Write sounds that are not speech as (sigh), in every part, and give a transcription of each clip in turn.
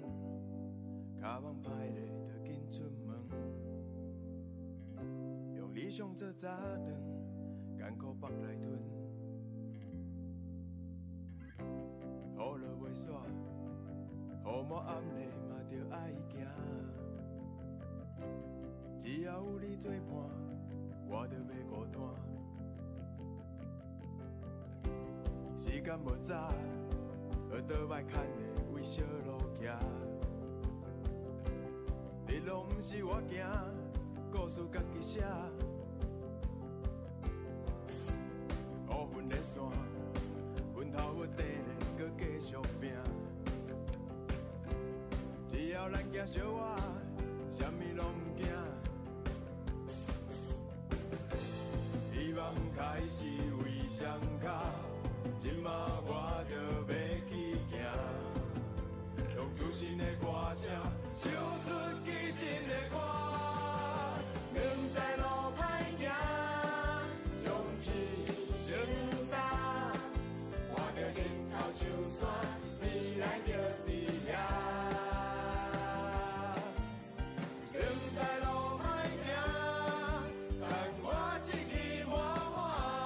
光，卡网歹咧就紧出门，用理想做早顿，艰苦腹内吞，雨落袂煞，雨满暗咧嘛着爱行，只要有你作伴，我着袂孤单。时间无早，学倒摆牵的为小路。行。日落毋是我行，故事家己写。乌云的线，阮头壳顶咧，阁继续拼。只要咱行小我，啥物拢毋惊。希望开始为上卡。今仔行，用自信的歌声唱出激情的歌。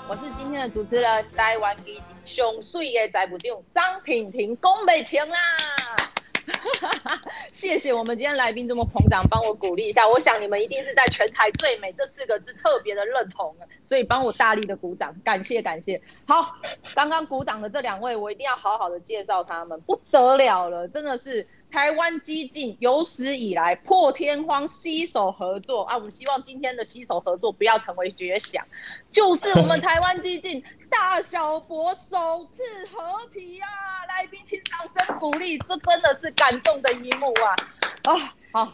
我是今天的主持人，台湾基进上水的财务长张婷婷，讲不停啦！谢谢我们今天来宾这么捧场，帮我鼓励一下。我想你们一定是在全台最美这四个字特别的认同，所以帮我大力的鼓掌，感谢感谢。好，刚刚鼓掌的这两位，我一定要好好的介绍他们，不得了了，真的是。台湾激进有史以来破天荒携手合作啊！我们希望今天的携手合作不要成为绝响，就是我们台湾激进大小博首次合体啊！来宾请掌声鼓励，这真的是感动的一幕啊！啊，(laughs) 好，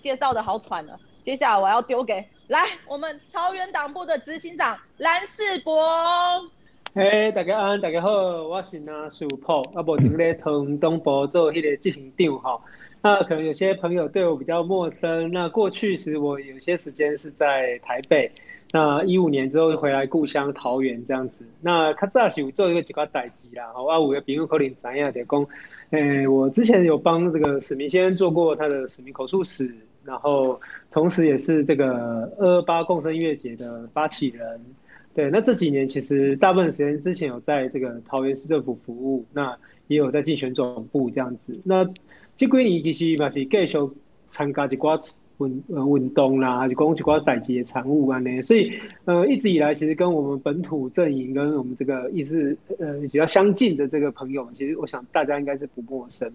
介绍的好喘了，接下来我要丢给来我们桃园党部的执行长蓝世博。嘿，hey, 大家安，大家好，我是蓝士博，啊，目前咧同东博做迄个执行长哈。那可能有些朋友对我比较陌生，那过去时我有些时间是在台北，那一五年之后回来故乡桃园这样子。那较早是有做一个几个代志啦，好，啊，有个朋友可能知影就讲，诶、欸，我之前有帮这个史明先生做过他的史明口述史，然后同时也是这个二二八共生音乐节的发起人。对，那这几年其实大部分时间之前有在这个桃园市政府服务，那也有在竞选总部这样子。那这几年其实嘛是继续参加一寡运呃运动啦，还是讲一寡代志的产物啊呢。所以呃一直以来，其实跟我们本土阵营跟我们这个意思呃比较相近的这个朋友，其实我想大家应该是不陌生。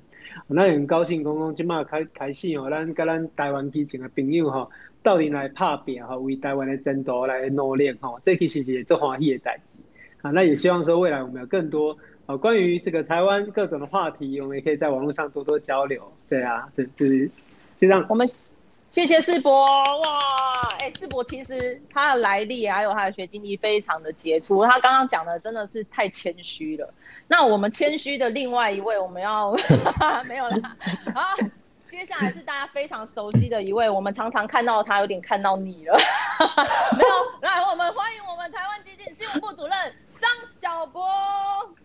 那也很高兴，刚刚今嘛开开始哦，咱跟咱台湾基进的朋友哈。到底来拍拼哈，为台湾的争夺来努力哈，这其实是最欢喜的代志啊。那也希望说未来我们有更多啊关于这个台湾各种的话题，我们也可以在网络上多多交流。对啊，对，就是就这样。我们谢谢世博哇，哎、欸，士博其实他的来历还有他的学经历非常的杰出，他刚刚讲的真的是太谦虚了。那我们谦虚的另外一位，我们要 (laughs) 没有啦啊。接下来是大家非常熟悉的一位，我们常常看到他，有点看到你了。(laughs) 没有，来，我们欢迎我们台湾基金新闻部主任张小波。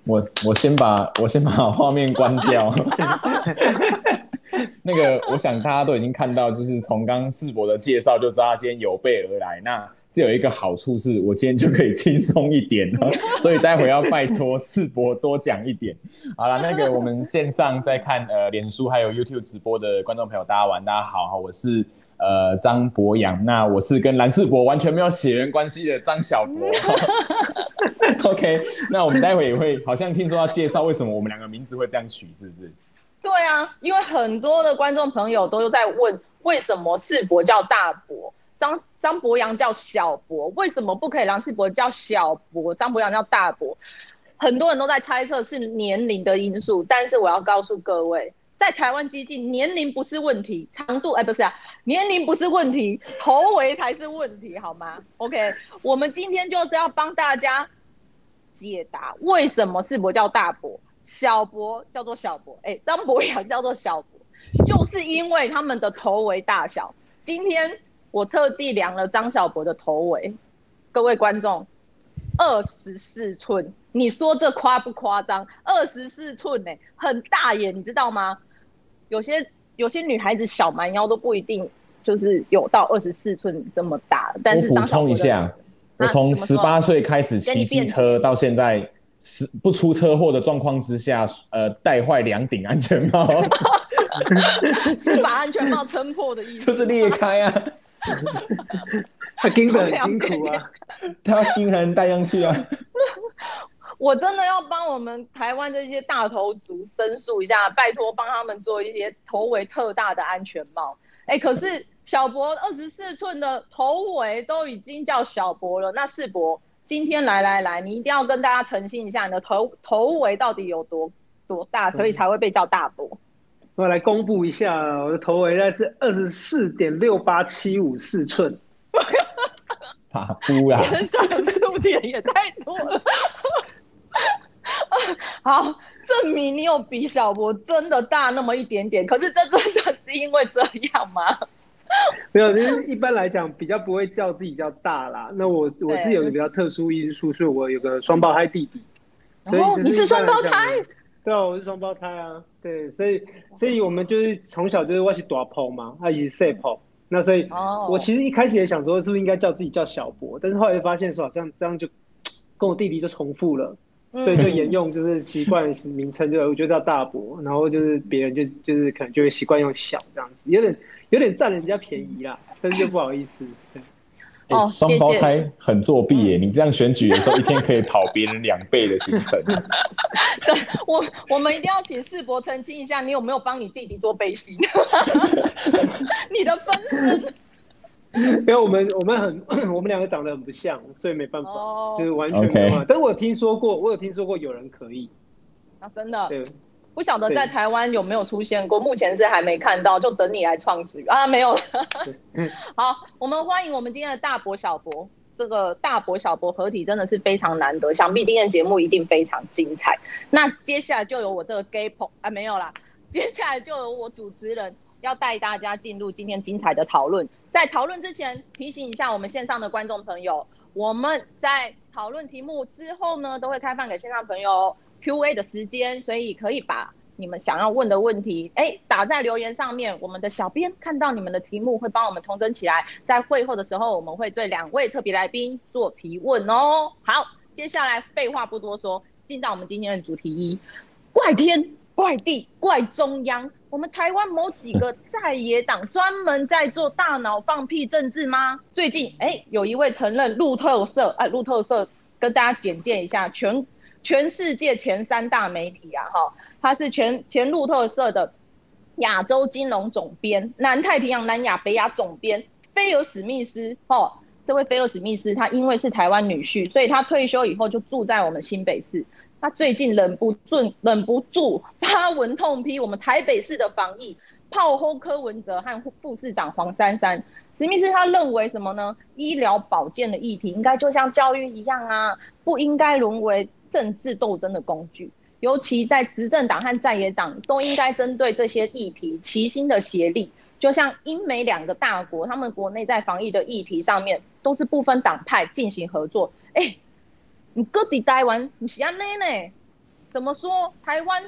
我我先把我先把画面关掉。(laughs) (laughs) 那个，我想大家都已经看到，就是从刚刚士博的介绍就知道他今天有备而来。那这有一个好处是，我今天就可以轻松一点了，所以待会要拜托世博多讲一点。好了，那个我们线上在看呃脸书还有 YouTube 直播的观众朋友，大家晚大家好，我是呃张博洋，那我是跟蓝世博完全没有血缘关系的张小博。(laughs) OK，那我们待会也会好像听说要介绍为什么我们两个名字会这样取，是不是？对啊，因为很多的观众朋友都在问，为什么世博叫大博？张张博洋叫小博，为什么不可以让世博叫小博？张博洋叫大博，很多人都在猜测是年龄的因素，但是我要告诉各位，在台湾基进，年龄不是问题，长度哎不是啊，年龄不是问题，头围才是问题，好吗？OK，我们今天就是要帮大家解答为什么世博叫大博，小博叫做小博，哎，张博洋叫做小博，(laughs) 就是因为他们的头围大小。今天。我特地量了张小博的头围，各位观众，二十四寸，你说这夸不夸张？二十四寸呢，很大耶，你知道吗？有些有些女孩子小蛮腰都不一定就是有到二十四寸这么大。但是我补充一下，我从十八岁开始骑机车到现在，是不出车祸的状况之下，呃，戴坏两顶安全帽，(laughs) 是把安全帽撑破的意思，就是裂开啊。他盯得很辛苦啊，(laughs) 他盯人戴上去啊。我真的要帮我们台湾这些大头族申诉一下，拜托帮他们做一些头围特大的安全帽。哎、欸，可是小博二十四寸的头围都已经叫小博了，那世博今天来来来，你一定要跟大家澄清一下，你的头头围到底有多多大，所以才会被叫大博。嗯、我来公布一下，我的头围呢是二十四点六八七五四寸。啊，哭啊！减少数点也太多了。(laughs) 好，证明你有比小博真的大那么一点点。可是这真的是因为这样吗？(laughs) 没有，就是一般来讲比较不会叫自己叫大啦。那我我自己有个比较特殊因素，所以我有个双胞胎弟弟。哦，你是双胞胎？(laughs) 对啊，我是双胞胎啊。对，所以所以我们就是从小就是我是大宝嘛，他也是小宝。那所以，我其实一开始也想说，是不是应该叫自己叫小博？但是后来发现说，好像这样就跟我弟弟就重复了。所以就 (laughs) 沿用就是习惯名称，就我就叫大伯，然后就是别人就就是可能就会习惯用小这样子，有点有点占人家便宜啦，但是就不好意思。对，哦，双胞胎很作弊耶！你这样选举的时候，一天可以跑别人两倍的行程。(laughs) 对，我我们一定要请世博澄清一下，你有没有帮你弟弟做背心？(laughs) 你的分身。(laughs) 因为我们我们很 (coughs) 我们两个长得很不像，所以没办法，oh, 就是完全没办法。Okay. 但我有听说过，我有听说过有人可以。啊，真的？对，不晓得在台湾有没有出现过，目前是还没看到，就等你来创举啊，没有了。(laughs) 好，我们欢迎我们今天的大伯小伯，这个大伯小伯合体真的是非常难得，想必今天的节目一定非常精彩。那接下来就由我这个 gay po 啊，没有啦，(laughs) 接下来就由我主持人。要带大家进入今天精彩的讨论。在讨论之前，提醒一下我们线上的观众朋友，我们在讨论题目之后呢，都会开放给线上朋友 Q&A 的时间，所以可以把你们想要问的问题，哎，打在留言上面。我们的小编看到你们的题目，会帮我们统整起来。在会后的时候，我们会对两位特别来宾做提问哦。好，接下来废话不多说，进到我们今天的主题一：怪天。怪地怪中央，我们台湾某几个在野党专门在做大脑放屁政治吗？最近，哎、有一位承认路透社，哎，路透社跟大家简介一下，全全世界前三大媒体啊，哈，他是全前路透社的亚洲金融总编、南太平洋、南亚、北亚总编菲尔史密斯，哦，这位菲尔史密斯，他因为是台湾女婿，所以他退休以后就住在我们新北市。他最近忍不住忍不住发文痛批我们台北市的防疫，炮轰柯文哲和副市长黄珊珊。史密斯他认为什么呢？医疗保健的议题应该就像教育一样啊，不应该沦为政治斗争的工具。尤其在执政党和在野党都应该针对这些议题齐心的协力。就像英美两个大国，他们国内在防疫的议题上面都是不分党派进行合作。哎。你各地台湾不是安内呢？怎么说台湾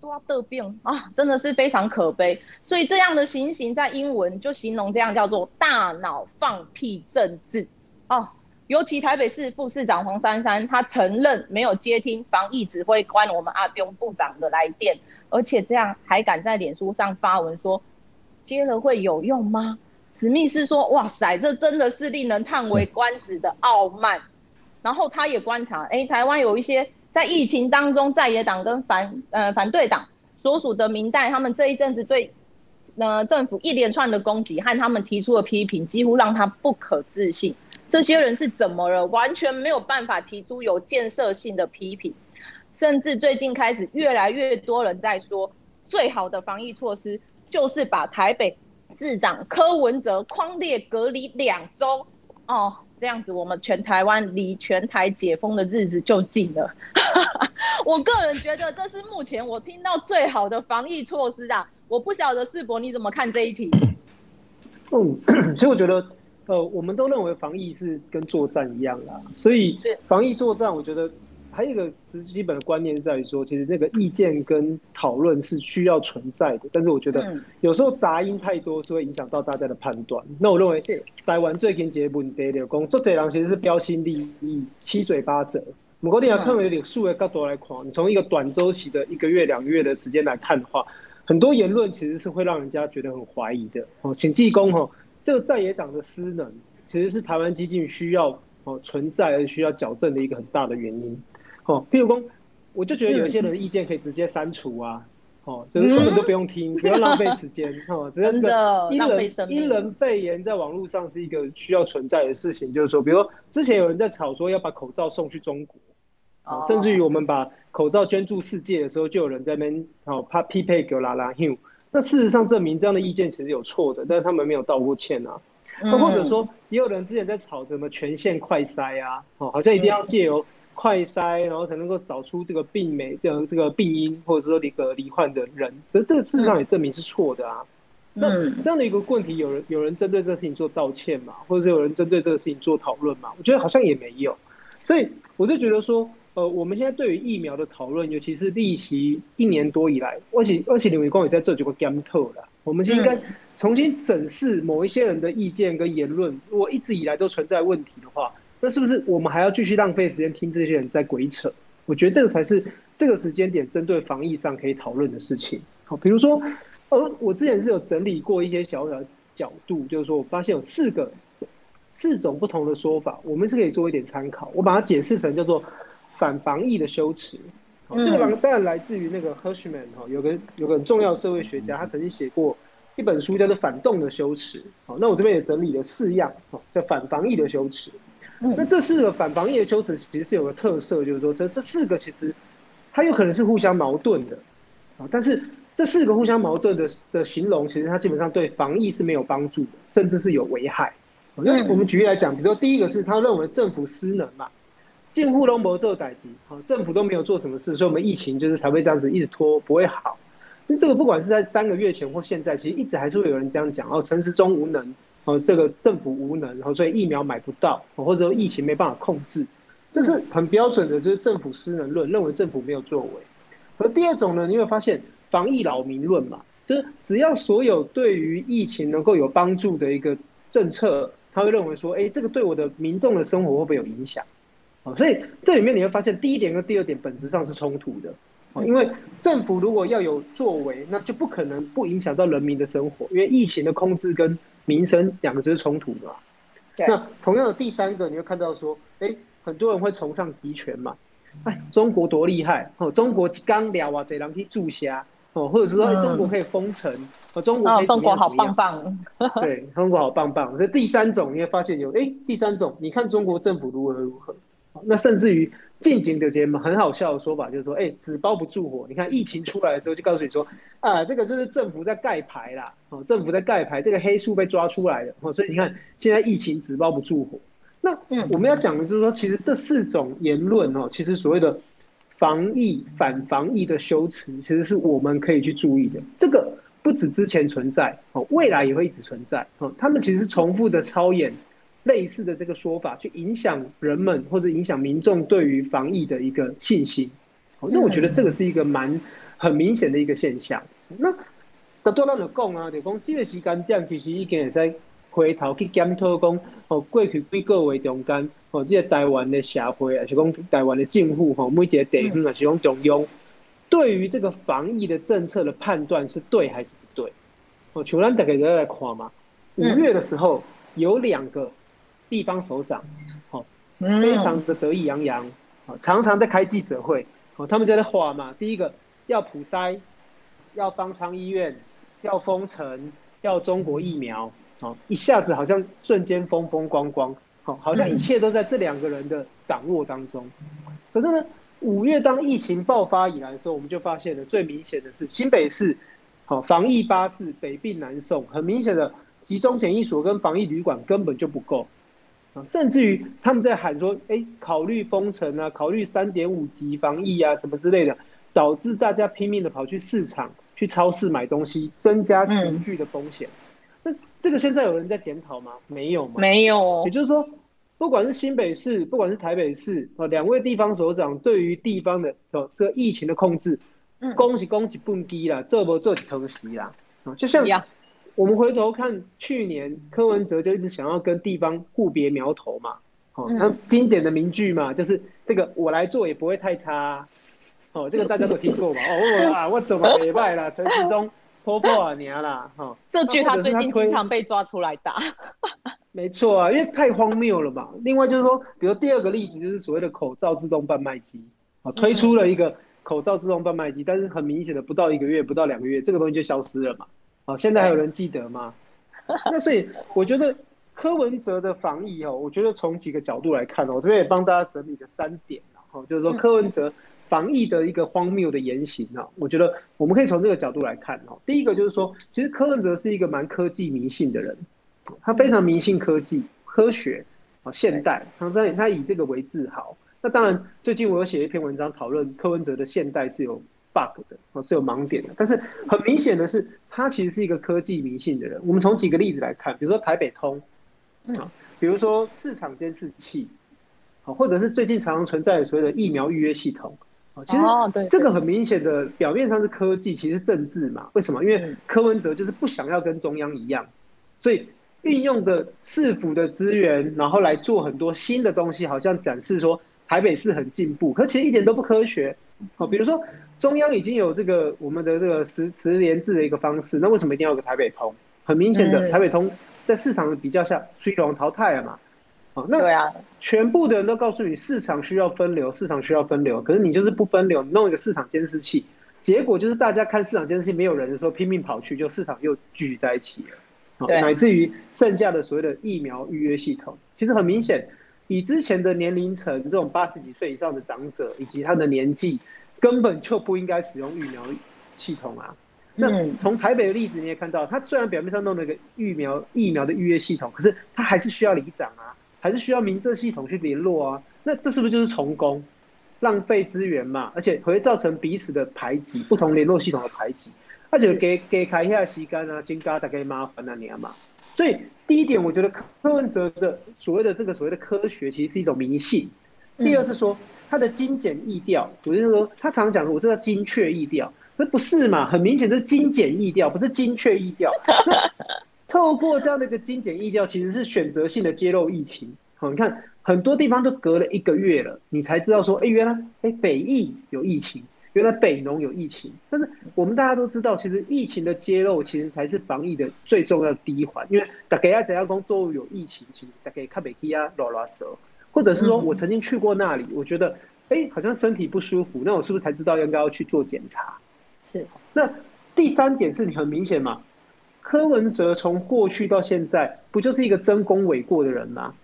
多得病啊？真的是非常可悲。所以这样的情形在英文就形容这样叫做“大脑放屁政治”哦。尤其台北市副市长黄珊珊，他承认没有接听防疫指挥官我们阿中部长的来电，而且这样还敢在脸书上发文说接了会有用吗？史密斯说：“哇塞，这真的是令人叹为观止的傲慢。”然后他也观察，哎，台湾有一些在疫情当中在野党跟反呃反对党所属的民代，他们这一阵子对呃政府一连串的攻击和他们提出的批评，几乎让他不可置信。这些人是怎么了？完全没有办法提出有建设性的批评，甚至最近开始越来越多人在说，最好的防疫措施就是把台北市长柯文哲框列隔离两周哦。这样子，我们全台湾离全台解封的日子就近了。(laughs) 我个人觉得这是目前我听到最好的防疫措施啊！我不晓得世博你怎么看这一题？嗯，(coughs) 所以我觉得，呃，我们都认为防疫是跟作战一样啦，所以防疫作战，我觉得还有一个基基本的观念是在于说，其实那个意见跟讨论是需要存在的，但是我觉得有时候杂音太多是会影响到大家的判断。那我认为是台湾最近结问题的工作，这人其实是标新立异、七嘴八舌。不过你要看有点数的角度来看，你从一个短周期的一个月、两个月的时间来看的话，很多言论其实是会让人家觉得很怀疑的。哦，请记功哦，这个在野党的失能，其实是台湾激进需要哦存在而需要矫正的一个很大的原因。哦，譬如说，我就觉得有些人的意见可以直接删除啊，哦，就是根本都不用听，不要浪费时间，哦，(laughs) 只是这个因人因人肺炎在网络上是一个需要存在的事情，就是说，比如说之前有人在吵说要把口罩送去中国，哦，甚至于我们把口罩捐助世界的时候，就有人在那边哦怕匹配给拉拉那事实上证明这样的意见其实有错的，但是他们没有道过歉啊，那或者说也有人之前在吵什么全线快筛啊，哦，好像一定要借由。快筛，然后才能够找出这个病媒的这个病因，或者说一个罹患的人，可是这个事实上也证明是错的啊。嗯、那这样的一个问题，有人有人针对这个事情做道歉嘛，或者是有人针对这个事情做讨论嘛？我觉得好像也没有。所以我就觉得说，呃，我们现在对于疫苗的讨论，尤其是历时一年多以来，而且而且林伟光也在这几个 game 透了，我们应该重新审视某一些人的意见跟言论，如果一直以来都存在问题的话。那是不是我们还要继续浪费时间听这些人在鬼扯？我觉得这个才是这个时间点针对防疫上可以讨论的事情。好，比如说，呃，我之前是有整理过一些小小的角度，就是说我发现有四个四种不同的说法，我们是可以做一点参考。我把它解释成叫做反防疫的修辞。这个当然来自于那个 Hirschman 哈，有个有个很重要的社会学家，他曾经写过一本书叫做《反动的羞耻》。好，那我这边也整理了四样，叫反防疫的修辞。那这四个反防疫的羞耻其实是有个特色，就是说这这四个其实它有可能是互相矛盾的啊，但是这四个互相矛盾的的形容，其实它基本上对防疫是没有帮助的，甚至是有危害。那我们举例来讲，比如说第一个是他认为政府失能嘛，近户都没做代志，好，政府都没有做什么事，所以我们疫情就是才会这样子一直拖，不会好。那这个不管是在三个月前或现在，其实一直还是会有人这样讲哦，陈时中无能。哦，这个政府无能，然后所以疫苗买不到，或者说疫情没办法控制，这是很标准的，就是政府失能论，认为政府没有作为。而第二种呢，你会发现防疫扰民论嘛，就是只要所有对于疫情能够有帮助的一个政策，他会认为说，哎，这个对我的民众的生活会不会有影响？哦，所以这里面你会发现第一点跟第二点本质上是冲突的。哦，因为政府如果要有作为，那就不可能不影响到人民的生活，因为疫情的控制跟民生两个就是冲突的嘛。那同样的第三个，你会看到说，哎，很多人会崇尚集权嘛。哎，中国多厉害哦！中国刚聊啊，这人去注下哦，或者是说，哎，中国可以封城哦，中国可以？中国好棒棒。(laughs) 对，中国好棒棒。所以第三种，你会发现有，哎，第三种，你看中国政府如何如何。那甚至于近景的节目很好笑的说法就是说，哎，纸包不住火。你看疫情出来的时候，就告诉你说，啊，这个就是政府在盖牌啦，哦，政府在盖牌，这个黑数被抓出来的，哦，所以你看现在疫情纸包不住火。那我们要讲的就是说，其实这四种言论哦，其实所谓的防疫反防疫的修辞，其实是我们可以去注意的。这个不止之前存在，哦，未来也会一直存在，哦，他们其实是重复的操演。类似的这个说法，去影响人们或者影响民众对于防疫的一个信心。那我觉得这个是一个蛮很明显的一个现象。那多咱就讲啊，就讲这个时间点其实已经会使回头去检讨讲，哦，过去几个月中间，哦，这个台湾的社会，还是讲台湾的政府，吼，每一个地方，还是讲中央，对于这个防疫的政策的判断是对还是不对？哦，像咱大家都来看嘛，五月的时候有两个。地方首长，好，非常的得意洋洋，常常在开记者会，他们就在画嘛。第一个要普筛，要方舱医院，要封城，要中国疫苗，一下子好像瞬间风风光光，好像一切都在这两个人的掌握当中。可是呢，五月当疫情爆发以来的时候，我们就发现了最明显的是新北市，好，防疫巴士北病南送，很明显的集中检疫所跟防疫旅馆根本就不够。甚至于他们在喊说：“哎，考虑封城啊，考虑三点五级防疫啊，什么之类的，导致大家拼命的跑去市场、去超市买东西，增加群聚的风险。那这个现在有人在检讨吗？没有吗？没有。也就是说，不管是新北市，不管是台北市，哦，两位地方首长对于地方的哦这个疫情的控制，嗯，恭喜恭喜蹦迪啦，这不这几头席啦，啊，就像我们回头看去年柯文哲就一直想要跟地方互别苗头嘛，哦，他经典的名句嘛，就是这个我来做也不会太差，啊，哦，这个大家都听过嘛，哦，我啊我怎么也败了，陈时中泼破啊娘啦，哈，这句他最近经常被抓出来打。(laughs) 没错啊，因为太荒谬了嘛。另外就是说，比如第二个例子就是所谓的口罩自动贩卖机啊，推出了一个口罩自动贩卖机，但是很明显的不到一个月，不到两个月，这个东西就消失了嘛。啊，现在还有人记得吗？那所以我觉得柯文哲的防疫哦，我觉得从几个角度来看哦，我这边也帮大家整理了三点，然后就是说柯文哲防疫的一个荒谬的言行啊，我觉得我们可以从这个角度来看哦。第一个就是说，其实柯文哲是一个蛮科技迷信的人。他非常迷信科技、科学啊，现代，他在他以这个为自豪。那当然，最近我有写一篇文章讨论柯文哲的现代是有 bug 的，哦，是有盲点的。但是很明显的是，他其实是一个科技迷信的人。我们从几个例子来看，比如说台北通，啊，比如说市场监视器，啊，或者是最近常常存在的所谓的疫苗预约系统，啊，其实这个很明显的表面上是科技，其实是政治嘛。为什么？因为柯文哲就是不想要跟中央一样，所以。运用的市府的资源，然后来做很多新的东西，好像展示说台北市很进步，可其实一点都不科学。好，比如说中央已经有这个我们的这个十十连制的一个方式，那为什么一定要有个台北通？很明显的，台北通在市场的比较下，水龙淘汰了嘛。好，那对啊，全部的人都告诉你市场需要分流，市场需要分流，可是你就是不分流，你弄一个市场监视器，结果就是大家看市场监视器没有人的时候拼命跑去，就市场又聚集在一起了。乃至于剩下的所谓的疫苗预约系统，其实很明显，以之前的年龄层这种八十几岁以上的长者以及他的年纪，根本就不应该使用疫苗系统啊。那从台北的例子你也看到，它虽然表面上弄了一个疫苗疫苗的预约系统，可是它还是需要里长啊，还是需要民政系统去联络啊。那这是不是就是重工，浪费资源嘛？而且会造成彼此的排挤，不同联络系统的排挤。而且给给开一下时间啊，增加大概麻烦啊，你嘛。所以第一点，我觉得柯文哲的所谓的这个所谓的科学，其实是一种迷信。第二是说他的精简易调，我就是说他常常讲我这个精确易调，那不是嘛？很明显是精简易调，不是精确易调。(laughs) 透过这样的一个精简易调，其实是选择性的揭露疫情。好，你看很多地方都隔了一个月了，你才知道说，哎，原来哎北疫有疫情。原来北农有疫情，但是我们大家都知道，其实疫情的揭露其实才是防疫的最重要的第一环。因为大家要怎样讲都有疫情，其实大家看北去啊，拉拉手，或者是说我曾经去过那里，我觉得哎，好像身体不舒服，那我是不是才知道应该要去做检查？是。那第三点是你很明显嘛，柯文哲从过去到现在，不就是一个争功诿过的人吗？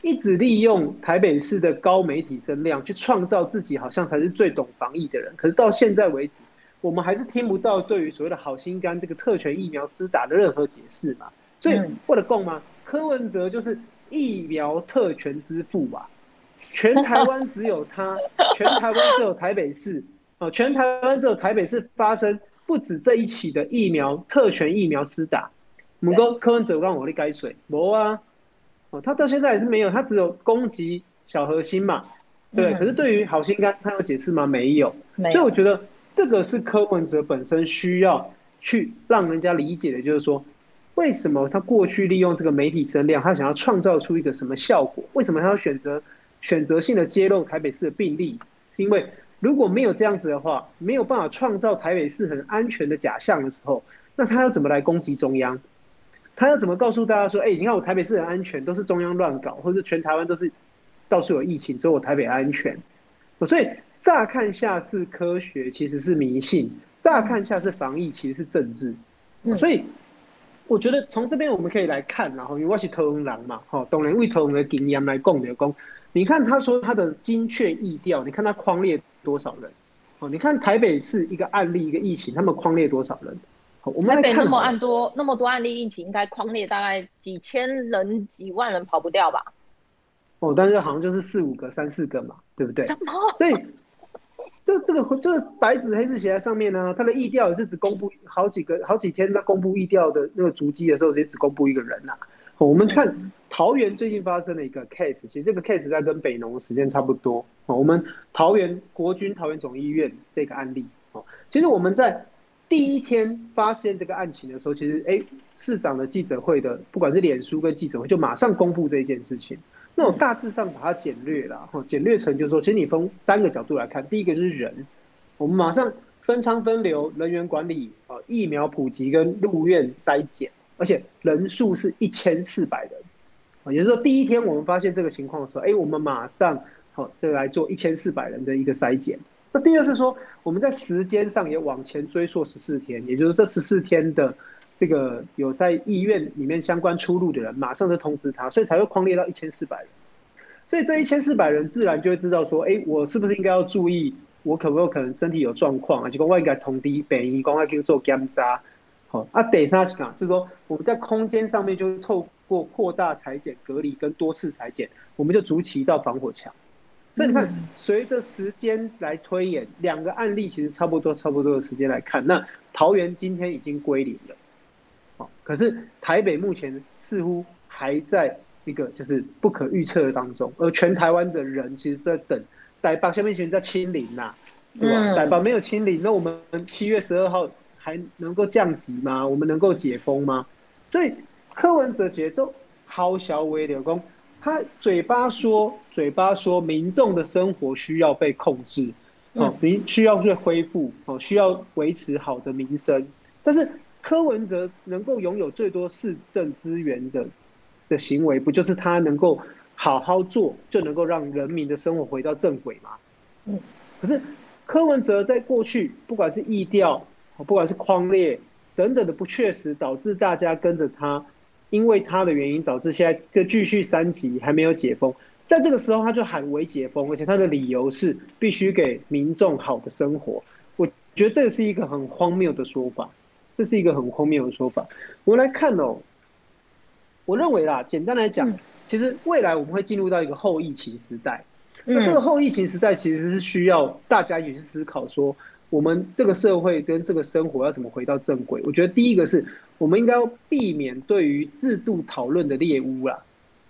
一直利用台北市的高媒体声量去创造自己，好像才是最懂防疫的人。可是到现在为止，我们还是听不到对于所谓的好心肝这个特权疫苗施打的任何解释嘛？所以为了供吗？柯文哲就是疫苗特权之父吧？全台湾只有他，(laughs) 全台湾只有台北市哦，全台湾只有台北市发生不止这一起的疫苗特权疫苗施打。我们说柯文哲让我的改水，没啊。哦，他到现在还是没有，他只有攻击小核心嘛，对。可是对于好心肝，他有解释吗？没有。所以我觉得这个是柯文哲本身需要去让人家理解的，就是说，为什么他过去利用这个媒体声量，他想要创造出一个什么效果？为什么他要选择选择性的揭露台北市的病例？是因为如果没有这样子的话，没有办法创造台北市很安全的假象的时候，那他要怎么来攻击中央？他要怎么告诉大家说，哎、欸，你看我台北市很安全，都是中央乱搞，或者全台湾都是到处有疫情，只有我台北安全。所以乍看下是科学，其实是迷信；乍看下是防疫，其实是政治。所以我觉得从这边我们可以来看，然后因为我是桃园人嘛，哈，当然为桃园的经验来讲的讲，你看他说他的精确意调，你看他框列多少人？哦，你看台北市一个案例一个疫情，他们框列多少人？我们台北那么案多那么多案例疫情，应该框列大概几千人、几万人跑不掉吧？哦，但是好像就是四五个、三四个嘛，对不对？什么？所以，就这个就是白纸黑字写在上面呢、啊。他的意调也是只公布好几个、好几天，他公布意调的那个足迹的时候，也只公布一个人呐、啊。我们看桃园最近发生了一个 case，其实这个 case 在跟北农时间差不多。我们桃园国军桃园总医院这个案例，哦，其实我们在第一天发现这个案情的时候，其实哎，市长的记者会的，不管是脸书跟记者会，就马上公布这件事情。那我大致上把它简略了，哈，简略成就是说，其实你从三个角度来看，第一个就是人，我们马上分仓分流、人员管理、啊疫苗普及跟入院筛检。而且人数是一千四百人，啊，也就是说第一天我们发现这个情况的时候，哎，我们马上好就来做一千四百人的一个筛检。那第二是说我们在时间上也往前追溯十四天，也就是这十四天的这个有在医院里面相关出入的人，马上就通知他，所以才会框列到一千四百人。所以这一千四百人自然就会知道说，哎，我是不是应该要注意，我可不可能身体有状况啊？就讲我应该通知病院，讲我去做检查。好啊，第三是讲，就是说我们在空间上面，就是透过扩大裁剪、隔离跟多次裁剪，我们就筑起一道防火墙。所以你看，随着时间来推演，两个案例其实差不多，差不多的时间来看，那桃园今天已经归零了。好，可是台北目前似乎还在一个就是不可预测的当中，而全台湾的人其实在等台北下面其实在清零呐，对吧？台北没有清零，那我们七月十二号。还能够降级吗？我们能够解封吗？所以柯文哲节奏好小微的工，他嘴巴说嘴巴说民众的生活需要被控制，哦，民需要去恢复，哦，需要维持好的民生。但是柯文哲能够拥有最多市政资源的的行为，不就是他能够好好做，就能够让人民的生活回到正轨吗？嗯，可是柯文哲在过去不管是意调。不管是框列等等的不确实，导致大家跟着他，因为他的原因导致现在跟继续三级还没有解封，在这个时候他就喊为解封，而且他的理由是必须给民众好的生活。我觉得这是一个很荒谬的说法，这是一个很荒谬的说法。我们来看哦，我认为啦，简单来讲，其实未来我们会进入到一个后疫情时代，那这个后疫情时代其实是需要大家也去思考说。我们这个社会跟这个生活要怎么回到正轨？我觉得第一个是我们应该要避免对于制度讨论的猎巫啦。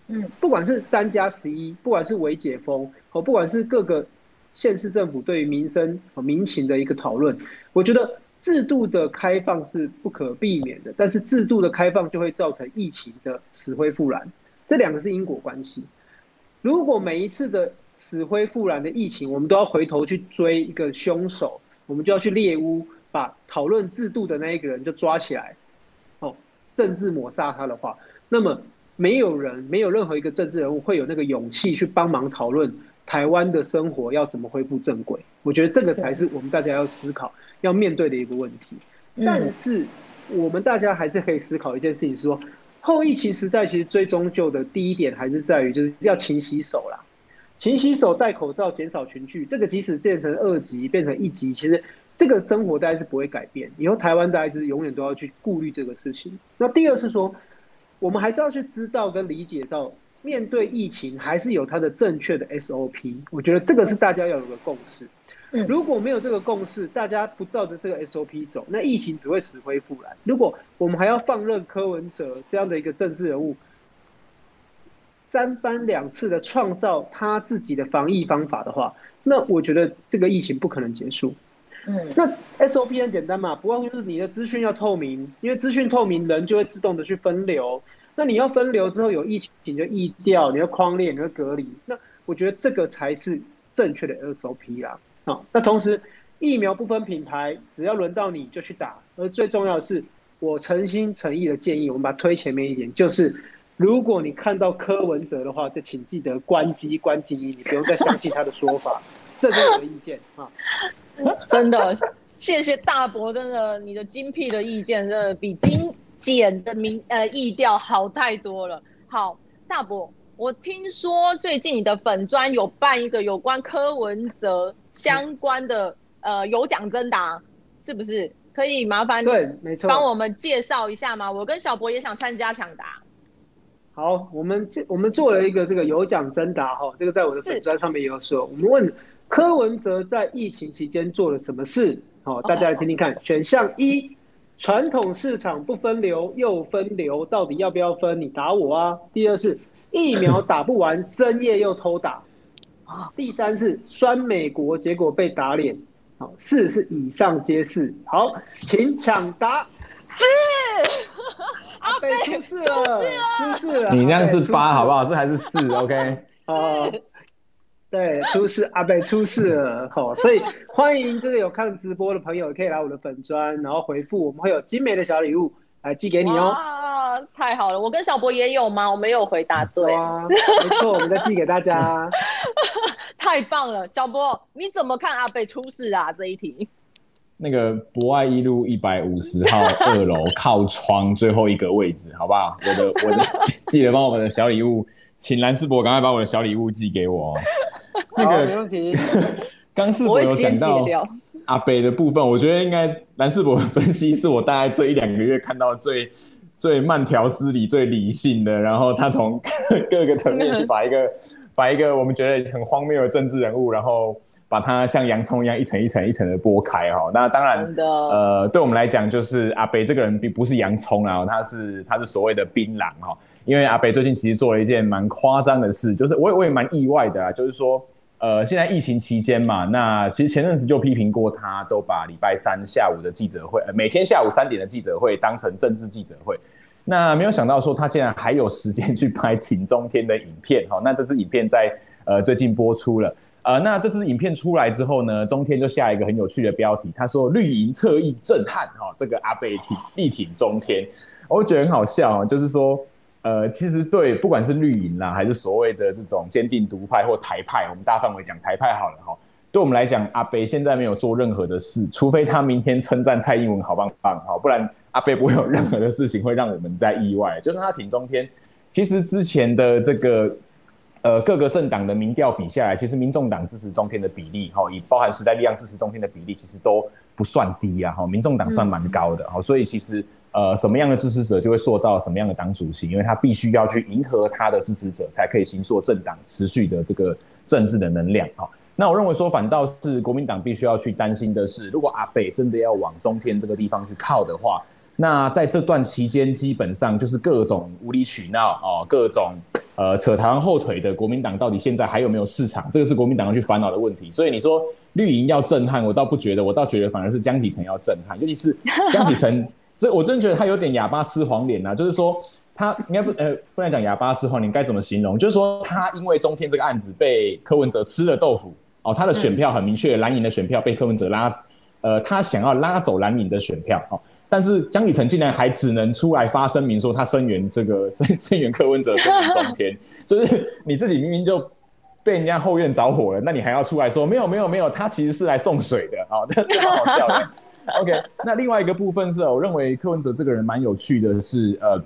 嗯，不管是三加十一，不管是微解封，和不管是各个县市政府对于民生和民情的一个讨论，我觉得制度的开放是不可避免的，但是制度的开放就会造成疫情的死灰复燃，这两个是因果关系。如果每一次的死灰复燃的疫情，我们都要回头去追一个凶手。我们就要去猎巫，把讨论制度的那一个人就抓起来，哦，政治抹杀他的话，那么没有人，没有任何一个政治人物会有那个勇气去帮忙讨论台湾的生活要怎么恢复正轨。我觉得这个才是我们大家要思考、要面对的一个问题。但是我们大家还是可以思考一件事情，是说后疫情时代其实最终究的第一点还是在于就是要勤洗手啦。勤洗手、戴口罩、减少群聚，这个即使变成二级、变成一级，其实这个生活大概是不会改变。以后台湾大概就是永远都要去顾虑这个事情。那第二是说，我们还是要去知道跟理解到，面对疫情还是有它的正确的 SOP。我觉得这个是大家要有个共识。如果没有这个共识，大家不照着这个 SOP 走，那疫情只会死灰复燃。如果我们还要放任柯文哲这样的一个政治人物，三番两次的创造他自己的防疫方法的话，那我觉得这个疫情不可能结束。嗯，那 SOP 很简单嘛，不外乎就是你的资讯要透明，因为资讯透明，人就会自动的去分流。那你要分流之后有疫情就疫掉，你要框列，你要隔离。那我觉得这个才是正确的 SOP 啦。那同时疫苗不分品牌，只要轮到你就去打。而最重要的是，我诚心诚意的建议，我们把它推前面一点，就是。如果你看到柯文哲的话，就请记得关机关静音，你不用再相信他的说法。这是我的意见啊！真的，谢谢大伯，真的你的精辟的意见，真的比精简的民呃意调好太多了。好，大伯，我听说最近你的粉砖有办一个有关柯文哲相关的、嗯、呃有奖征答，是不是？可以麻烦对，没错，帮我们介绍一下吗？我跟小博也想参加抢答。好，我们这我们做了一个这个有奖征答哈，这个在我的粉专上面也有说。我们问柯文哲在疫情期间做了什么事？好，大家来听听看。选项一，传统市场不分流又分流，到底要不要分？你打我啊！第二是疫苗打不完，深夜又偷打。第三是酸美国，结果被打脸。好，四是以上皆是。好，请抢答。是阿北出事了，出事了。你那样是八，好不好？这还是四，OK。哦，对，出事，阿北出事了。好，所以欢迎这个有看直播的朋友，可以来我的粉砖，然后回复，我们会有精美的小礼物来寄给你哦。哇，太好了！我跟小博也有吗？我没有回答对。啊，没错，我们再寄给大家。(laughs) 太棒了，小博，你怎么看阿北出事啊？这一题。那个博爱一路一百五十号二楼靠窗最后一个位置，好不好？我的我的记得帮我们的小礼物，请蓝世博赶快把我的小礼物寄给我。那个没问题。(laughs) 刚世博有讲到阿北的部分，我觉得应该蓝世博的分析是我大概这一两个月看到最最慢条斯理、最理性的。然后他从各个层面去把一个把一个我们觉得很荒谬的政治人物，然后。把它像洋葱一样一层一层一层的剥开哈，那当然，呃，对我们来讲，就是阿北这个人并不是洋葱啊，他是他是所谓的槟榔哈。因为阿北最近其实做了一件蛮夸张的事，就是我也我也蛮意外的啊，就是说，呃，现在疫情期间嘛，那其实前阵子就批评过他，都把礼拜三下午的记者会，每天下午三点的记者会当成政治记者会，那没有想到说他竟然还有时间去拍挺中天的影片哈，那这支影片在呃最近播出了。呃，那这支影片出来之后呢，中天就下一个很有趣的标题，他说绿营侧翼震撼哈、哦，这个阿贝挺力挺中天，我觉得很好笑，就是说，呃，其实对不管是绿营啦，还是所谓的这种坚定独派或台派，我们大范围讲台派好了哈、对我们来讲，阿北现在没有做任何的事，除非他明天称赞蔡英文好棒棒哈，不然阿北不会有任何的事情会让我们在意外，就是他挺中天，其实之前的这个。呃，各个政党的民调比下来，其实民众党支持中天的比例，哈，以包含时代力量支持中天的比例，其实都不算低啊，哈，民众党算蛮高的，哈，所以其实呃，什么样的支持者就会塑造什么样的党主席，因为他必须要去迎合他的支持者，才可以形塑政党持续的这个政治的能量，哈。那我认为说，反倒是国民党必须要去担心的是，如果阿北真的要往中天这个地方去靠的话。那在这段期间，基本上就是各种无理取闹哦，各种呃扯台湾后腿的国民党，到底现在还有没有市场？这个是国民党要去烦恼的问题。所以你说绿营要震撼，我倒不觉得，我倒觉得反而是江启臣要震撼，尤其是江启臣，这我真觉得他有点哑巴吃黄连呐、啊。就是说他应该不呃不能讲哑巴吃黄连，该怎么形容？就是说他因为中天这个案子被柯文哲吃了豆腐哦，他的选票很明确，蓝营的选票被柯文哲拉，呃，他想要拉走蓝营的选票哦。但是江启臣竟然还只能出来发声明说他声援这个声声援柯文哲声援中天，(laughs) 就是你自己明明就被人家后院着火了，那你还要出来说没有没有没有，他其实是来送水的啊，(laughs) 这蛮好笑的。OK，那另外一个部分是，我认为柯文哲这个人蛮有趣的是，呃，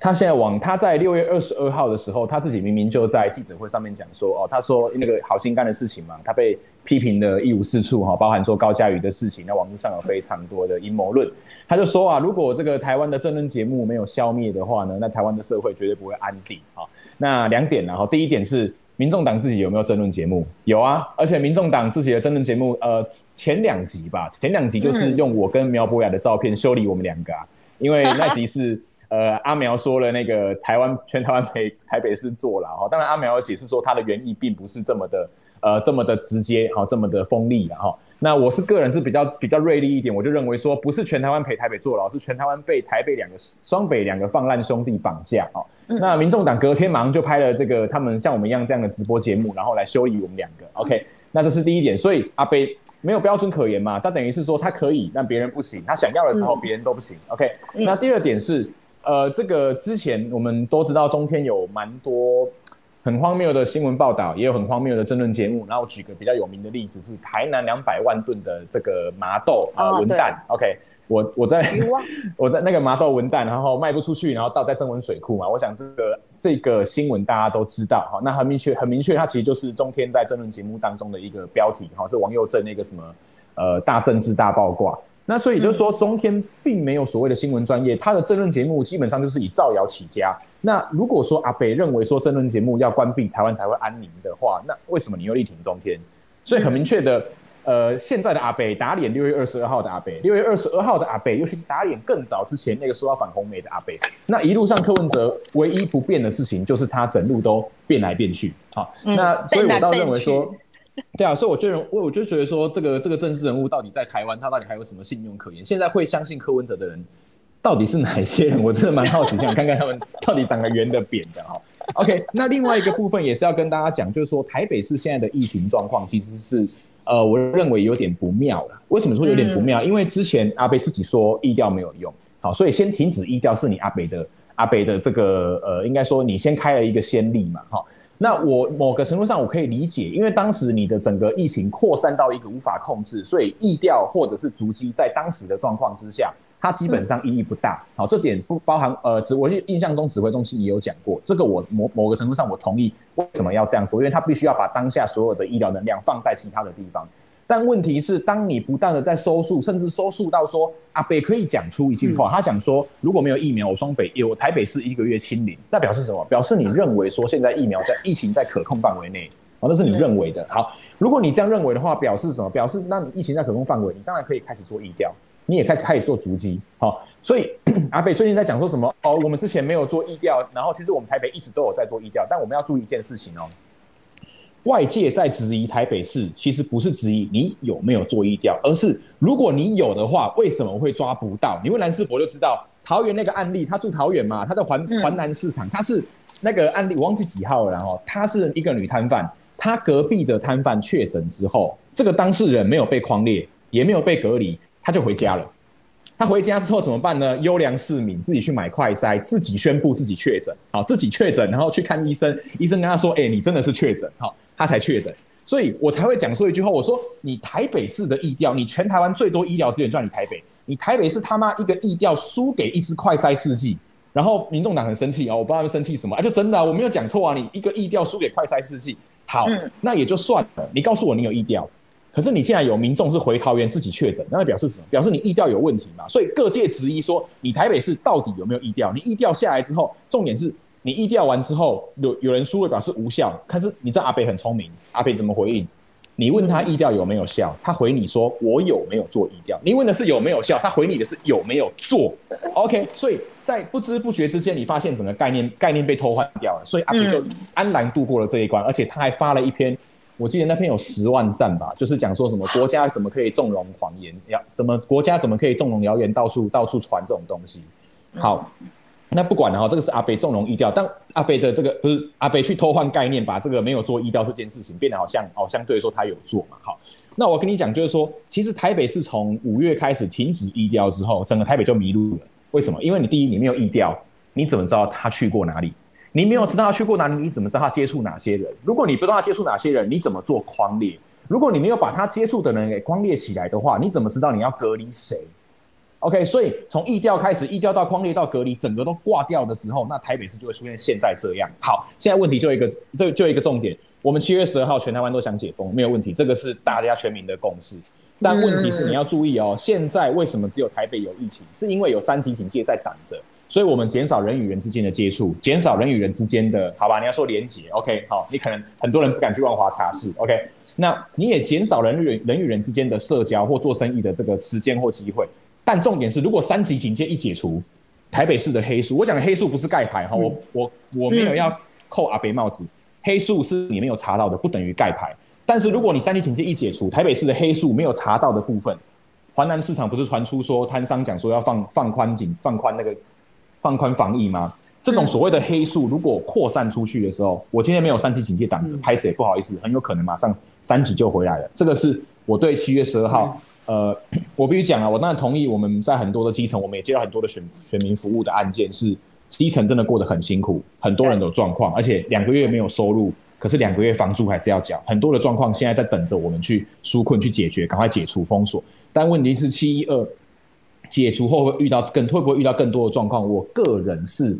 他现在往他在六月二十二号的时候，他自己明明就在记者会上面讲说，哦，他说那个好心肝的事情嘛，他被批评的一无是处哈，包含说高嘉瑜的事情，那网络上有非常多的阴谋论。他就说啊，如果这个台湾的政论节目没有消灭的话呢，那台湾的社会绝对不会安定啊。那两点，然后第一点是民众党自己有没有争论节目？有啊，而且民众党自己的争论节目，呃，前两集吧，前两集就是用我跟苗博雅的照片修理我们两个啊，因为那集是 (laughs) 呃阿苗说了那个台湾全台湾台台北市做了哈，当然阿苗有解释说他的原意并不是这么的呃这么的直接哈，这么的锋利然后。那我是个人是比较比较锐利一点，我就认为说不是全台湾陪台北坐牢，是全台湾被台北两个双北两个放烂兄弟绑架哦。那民众党隔天马上就拍了这个他们像我们一样这样的直播节目，然后来修理我们两个。OK，那这是第一点，所以阿北没有标准可言嘛，他等于是说他可以，但别人不行，他想要的时候别人都不行。OK，那第二点是，呃，这个之前我们都知道中天有蛮多。很荒谬的新闻报道，也有很荒谬的争论节目。然后我举个比较有名的例子是台南两百万吨的这个麻豆啊文旦。OK，我我在 (laughs) 我在那个麻豆文旦，然后卖不出去，然后倒在增文水库嘛。我想这个这个新闻大家都知道哈。那很明确，很明确，它其实就是中天在争论节目当中的一个标题哈，是王佑正那个什么呃大政治大爆卦。那所以就是说，中天并没有所谓的新闻专业，他的政论节目基本上就是以造谣起家。那如果说阿北认为说政论节目要关闭，台湾才会安宁的话，那为什么你又力挺中天？所以很明确的，呃，现在的阿北打脸六月二十二号的阿北，六月二十二号的阿北又去打脸更早之前那个说要反红媒的阿北。那一路上柯文哲唯一不变的事情就是他整路都变来变去。好，嗯、那所以我倒认为说，(laughs) 对啊，所以我就认我我就觉得说，这个这个政治人物到底在台湾他到底还有什么信用可言？现在会相信柯文哲的人到底是哪些人？(laughs) 我真的蛮好奇，想看看他们到底长得圆的扁的哈。OK，那另外一个部分也是要跟大家讲，就是说台北市现在的疫情状况其实是。呃，我认为有点不妙了。为什么说有点不妙？嗯、因为之前阿北自己说疫调没有用，好，所以先停止疫调是你阿北的阿北的这个呃，应该说你先开了一个先例嘛，哈。那我某个程度上我可以理解，因为当时你的整个疫情扩散到一个无法控制，所以疫调或者是足迹在当时的状况之下。它基本上意义不大，好，这点不包含呃，指我印象中指挥中心也有讲过，这个我某某个程度上我同意，为什么要这样做？因为他必须要把当下所有的医疗能量放在其他的地方。但问题是，当你不断的在收束，甚至收束到说阿北可以讲出一句话，他讲说如果没有疫苗，我双北有台北市一个月清零，那表示什么？表示你认为说现在疫苗在疫情在可控范围内，哦，那是你认为的。好，如果你这样认为的话，表示什么？表示那你疫情在可控范围，你当然可以开始做疫调。你也开开始做足迹，好，所以 (clears throat) 阿北最近在讲说什么？哦，我们之前没有做疫调，然后其实我们台北一直都有在做疫调，但我们要注意一件事情哦，外界在质疑台北市，其实不是质疑你有没有做疫调，而是如果你有的话，为什么会抓不到？你问蓝世博就知道，桃园那个案例，他住桃园嘛，他在环环南市场，他是那个案例，我忘记几号了，然后他是一个女摊贩，他隔壁的摊贩确诊之后，这个当事人没有被框列，也没有被隔离。他就回家了。他回家之后怎么办呢？优良市民自己去买快筛，自己宣布自己确诊，好，自己确诊，然后去看医生。医生跟他说：“哎、欸，你真的是确诊，好，他才确诊。”所以我才会讲说一句话：我说你台北市的疫调，你全台湾最多医疗资源就在你台北，你台北市他妈一个疫调输给一支快筛试剂，然后民众党很生气哦，我不知道他们生气什么啊？就真的、啊、我没有讲错啊，你一个疫调输给快筛试剂，好，嗯、那也就算了。你告诉我你有疫调。可是你竟然有民众是回桃园自己确诊，那表示什么？表示你疫调有问题嘛？所以各界质疑说，你台北市到底有没有疫调？你疫调下来之后，重点是你疫调完之后，有有人输了表示无效。可是你知道阿北很聪明，阿北怎么回应？你问他疫调有没有效，他回你说我有没有做疫调？你问的是有没有效，他回你的是有没有做。OK，所以在不知不觉之间，你发现整个概念概念被偷换掉了，所以阿北就安然度过了这一关，而且他还发了一篇。我记得那篇有十万赞吧，就是讲说什么国家怎么可以纵容谎言，谣怎么国家怎么可以纵容谣言到处到处传这种东西。好，那不管了哈，这个是阿北纵容疫调，但阿北的这个不是阿北去偷换概念，把这个没有做疫调这件事情变得好像哦，相对说他有做嘛。好，那我跟你讲，就是说，其实台北是从五月开始停止疫调之后，整个台北就迷路了。为什么？因为你第一，你没有疫调，你怎么知道他去过哪里？你没有知道他去过哪里，你怎么知道他接触哪些人？如果你不知道他接触哪些人，你怎么做框列？如果你没有把他接触的人给匡列起来的话，你怎么知道你要隔离谁？OK，所以从疫调开始，疫调到框列到隔离，整个都挂掉的时候，那台北市就会出现现在这样。好，现在问题就一个，这就一个重点，我们七月十二号全台湾都想解封，没有问题，这个是大家全民的共识。但问题是你要注意哦，现在为什么只有台北有疫情？是因为有三级警戒在挡着。所以，我们减少人与人之间的接触，减少人与人之间的，好吧？你要说连结，OK，好，你可能很多人不敢去万华茶室，OK，那你也减少人与人与人之间的社交或做生意的这个时间或机会。但重点是，如果三级警戒一解除，台北市的黑数，我讲的黑数不是盖牌哈，我我我没有要扣阿北帽子，黑数是你没有查到的，不等于盖牌。但是如果你三级警戒一解除，台北市的黑数没有查到的部分，华南市场不是传出说摊商讲说要放放宽警放宽那个。放宽防疫吗？这种所谓的黑数，如果扩散出去的时候，我今天没有三级警戒挡着，拍谁不好意思，很有可能马上三级就回来了。这个是我对七月十二号，呃，我必须讲啊，我当然同意，我们在很多的基层，我们也接到很多的选选民服务的案件，是基层真的过得很辛苦，很多人的状况，而且两个月没有收入，可是两个月房租还是要缴，很多的状况现在在等着我们去纾困去解决，赶快解除封锁。但问题是七一二。解除后会遇到更会不会遇到更多的状况？我个人是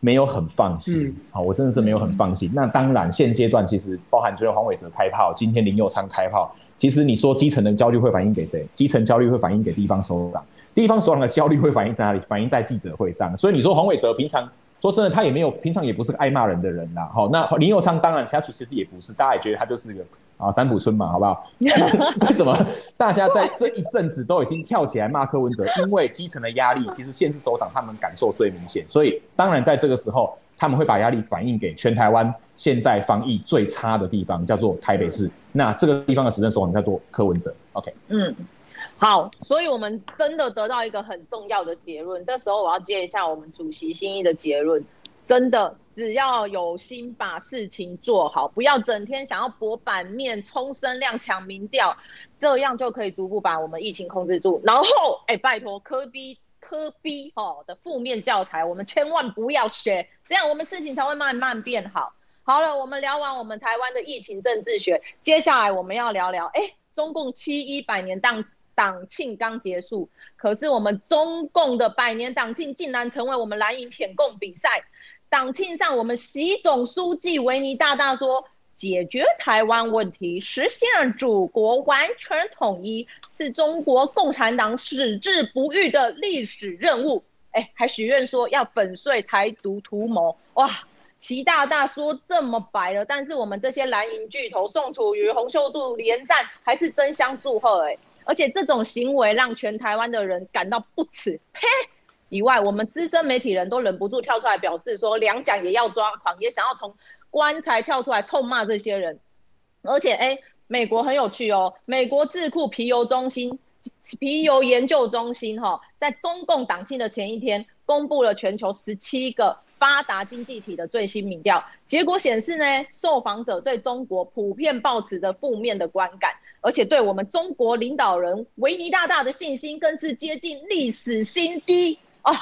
没有很放心，好、嗯，我真的是没有很放心。嗯、那当然，现阶段其实包含昨天黄伟哲开炮，今天林佑昌开炮，其实你说基层的焦虑会反映给谁？基层焦虑会反映给地方首长，地方首长的焦虑会反映在哪里？反映在记者会上。所以你说黄伟哲平常说真的，他也没有平常也不是个爱骂人的人呐。好，那林佑昌当然他其实也不是，大家也觉得他就是个啊，三浦春马，好不好？(laughs) (laughs) 为什么大家在这一阵子都已经跳起来骂柯文哲？因为基层的压力，其实县市首长他们感受最明显，所以当然在这个时候，他们会把压力反映给全台湾现在防疫最差的地方，叫做台北市。那这个地方的执政首长叫做柯文哲。OK，嗯，好，所以我们真的得到一个很重要的结论。这时候我要接一下我们主席心意的结论，真的。只要有心把事情做好，不要整天想要博版面、冲声量、抢民调，这样就可以逐步把我们疫情控制住。然后，哎、拜托，科比科比哦的负面教材，我们千万不要学，这样我们事情才会慢慢变好。好了，我们聊完我们台湾的疫情政治学，接下来我们要聊聊，哎、中共七一百年党党庆刚结束，可是我们中共的百年党庆竟然成为我们蓝营舔共比赛。党庆上，我们习总书记维尼大大说，解决台湾问题、实现祖国完全统一，是中国共产党矢志不渝的历史任务。哎，还许愿说要粉碎台独图谋。哇，习大大说这么白了，但是我们这些蓝营巨头宋楚瑜、洪秀柱连战还是争相祝贺。哎，而且这种行为让全台湾的人感到不齿。呸！以外，我们资深媒体人都忍不住跳出来表示说，两蒋也要抓狂，也想要从棺材跳出来痛骂这些人。而且，哎，美国很有趣哦，美国智库皮尤中心、皮尤研究中心哈、在中共党庆的前一天，公布了全球十七个发达经济体的最新民调，结果显示呢，受访者对中国普遍抱持着负面的观感，而且对我们中国领导人维尼大大的信心更是接近历史新低。啊、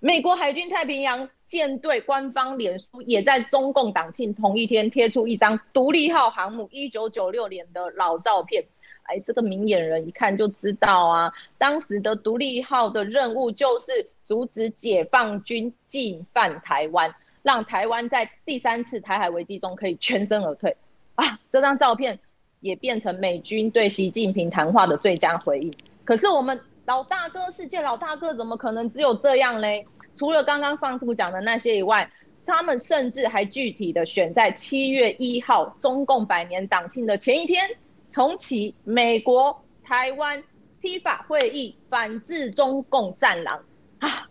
美国海军太平洋舰队官方脸书也在中共党庆同一天贴出一张独立号航母一九九六年的老照片。哎，这个明眼人一看就知道啊，当时的独立号的任务就是阻止解放军进犯台湾，让台湾在第三次台海危机中可以全身而退。啊，这张照片也变成美军对习近平谈话的最佳回应。可是我们。老大哥，世界老大哥，怎么可能只有这样嘞？除了刚刚上次讲的那些以外，他们甚至还具体的选在七月一号中共百年党庆的前一天，重启美国台湾 T 法会议，反制中共战狼啊！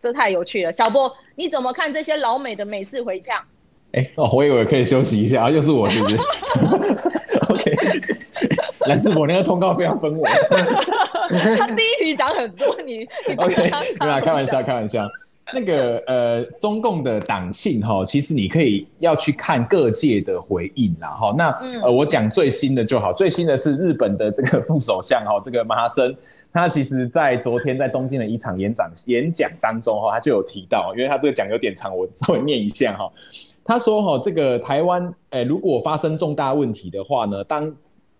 这太有趣了，小波，你怎么看这些老美的美式回呛？哎哦，我以为可以休息一下啊，又是我，是不是？(laughs) OK，蓝士博那个通告非常分我。(laughs) 他第一题讲很多，你 (laughs) 你 OK，没有开玩笑，开玩笑。那个呃，中共的党庆哈，其实你可以要去看各界的回应啦哈。那呃，我讲最新的就好，最新的是日本的这个副首相哈，这个麻生，他其实在昨天在东京的一场演讲演讲当中哈，他就有提到，因为他这个讲有点长，我稍微念一下哈。他说：“哈，这个台湾，诶、如果发生重大问题的话呢，当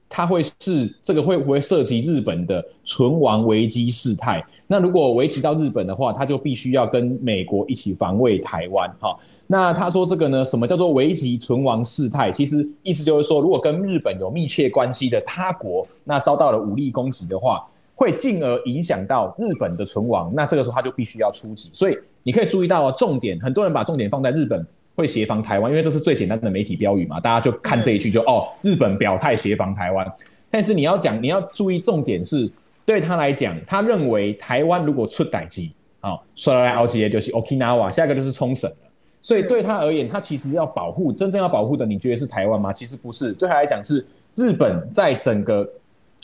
他会是这个会不会涉及日本的存亡危机事态？那如果危及到日本的话，他就必须要跟美国一起防卫台湾。哈，那他说这个呢，什么叫做危及存亡事态？其实意思就是说，如果跟日本有密切关系的他国，那遭到了武力攻击的话，会进而影响到日本的存亡。那这个时候他就必须要出击。所以你可以注意到啊，重点，很多人把重点放在日本。”会协防台湾，因为这是最简单的媒体标语嘛，大家就看这一句就哦，日本表态协防台湾。但是你要讲，你要注意重点是，对他来讲，他认为台湾如果出歹机，好，说来好几个就是 Okinawa，下一个就是冲绳了。所以对他而言，他其实要保护，真正要保护的，你觉得是台湾吗？其实不是，对他来讲是日本在整个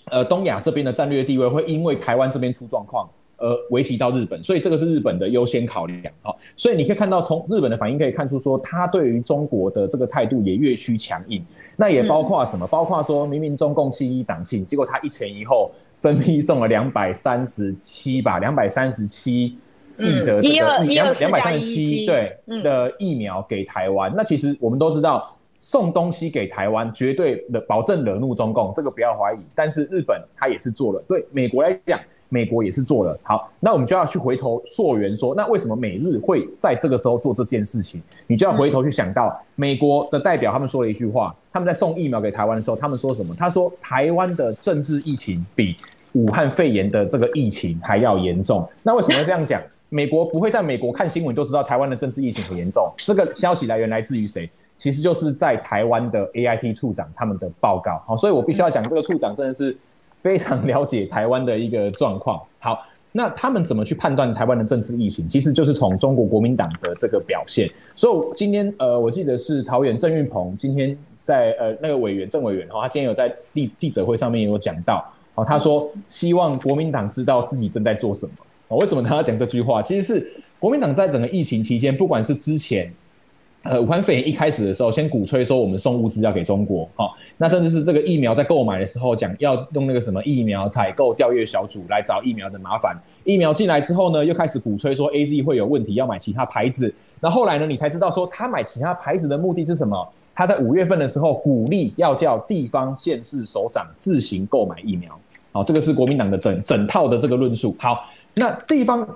呃东亚这边的战略地位会因为台湾这边出状况。呃，危及到日本，所以这个是日本的优先考量。好，所以你可以看到，从日本的反应可以看出，说他对于中国的这个态度也越趋强硬。那也包括什么？包括说明明中共七一党庆，结果他一前一后分批送了两百三十七吧，两百三十七剂的这个两两百三十七对的疫苗给台湾。那其实我们都知道，送东西给台湾绝对的保证惹怒中共，这个不要怀疑。但是日本他也是做了，对美国来讲。美国也是做了好，那我们就要去回头溯源说，那为什么美日会在这个时候做这件事情？你就要回头去想到美国的代表他们说了一句话，他们在送疫苗给台湾的时候，他们说什么？他说台湾的政治疫情比武汉肺炎的这个疫情还要严重。那为什么这样讲？美国不会在美国看新闻都知道台湾的政治疫情很严重。这个消息来源来自于谁？其实就是在台湾的 AIT 处长他们的报告。好，所以我必须要讲，这个处长真的是非常了解台湾的一个状况。(laughs) 好，那他们怎么去判断台湾的政治疫情？其实就是从中国国民党的这个表现。所以今天呃，我记得是桃园郑运鹏今天在呃那个委员郑委员哈，他今天有在记记者会上面有讲到，哦，他说希望国民党知道自己正在做什么。哦，为什么他要讲这句话？其实是国民党在整个疫情期间，不管是之前。呃，武汉肺炎一开始的时候，先鼓吹说我们送物资要给中国，好、那甚至是这个疫苗在购买的时候讲要用那个什么疫苗采购调阅小组来找疫苗的麻烦。疫苗进来之后呢，又开始鼓吹说 AZ 会有问题，要买其他牌子。那后来呢，你才知道说他买其他牌子的目的是什么？他在五月份的时候鼓励要叫地方县市首长自行购买疫苗。好、哦，这个是国民党的整整套的这个论述。好，那地方。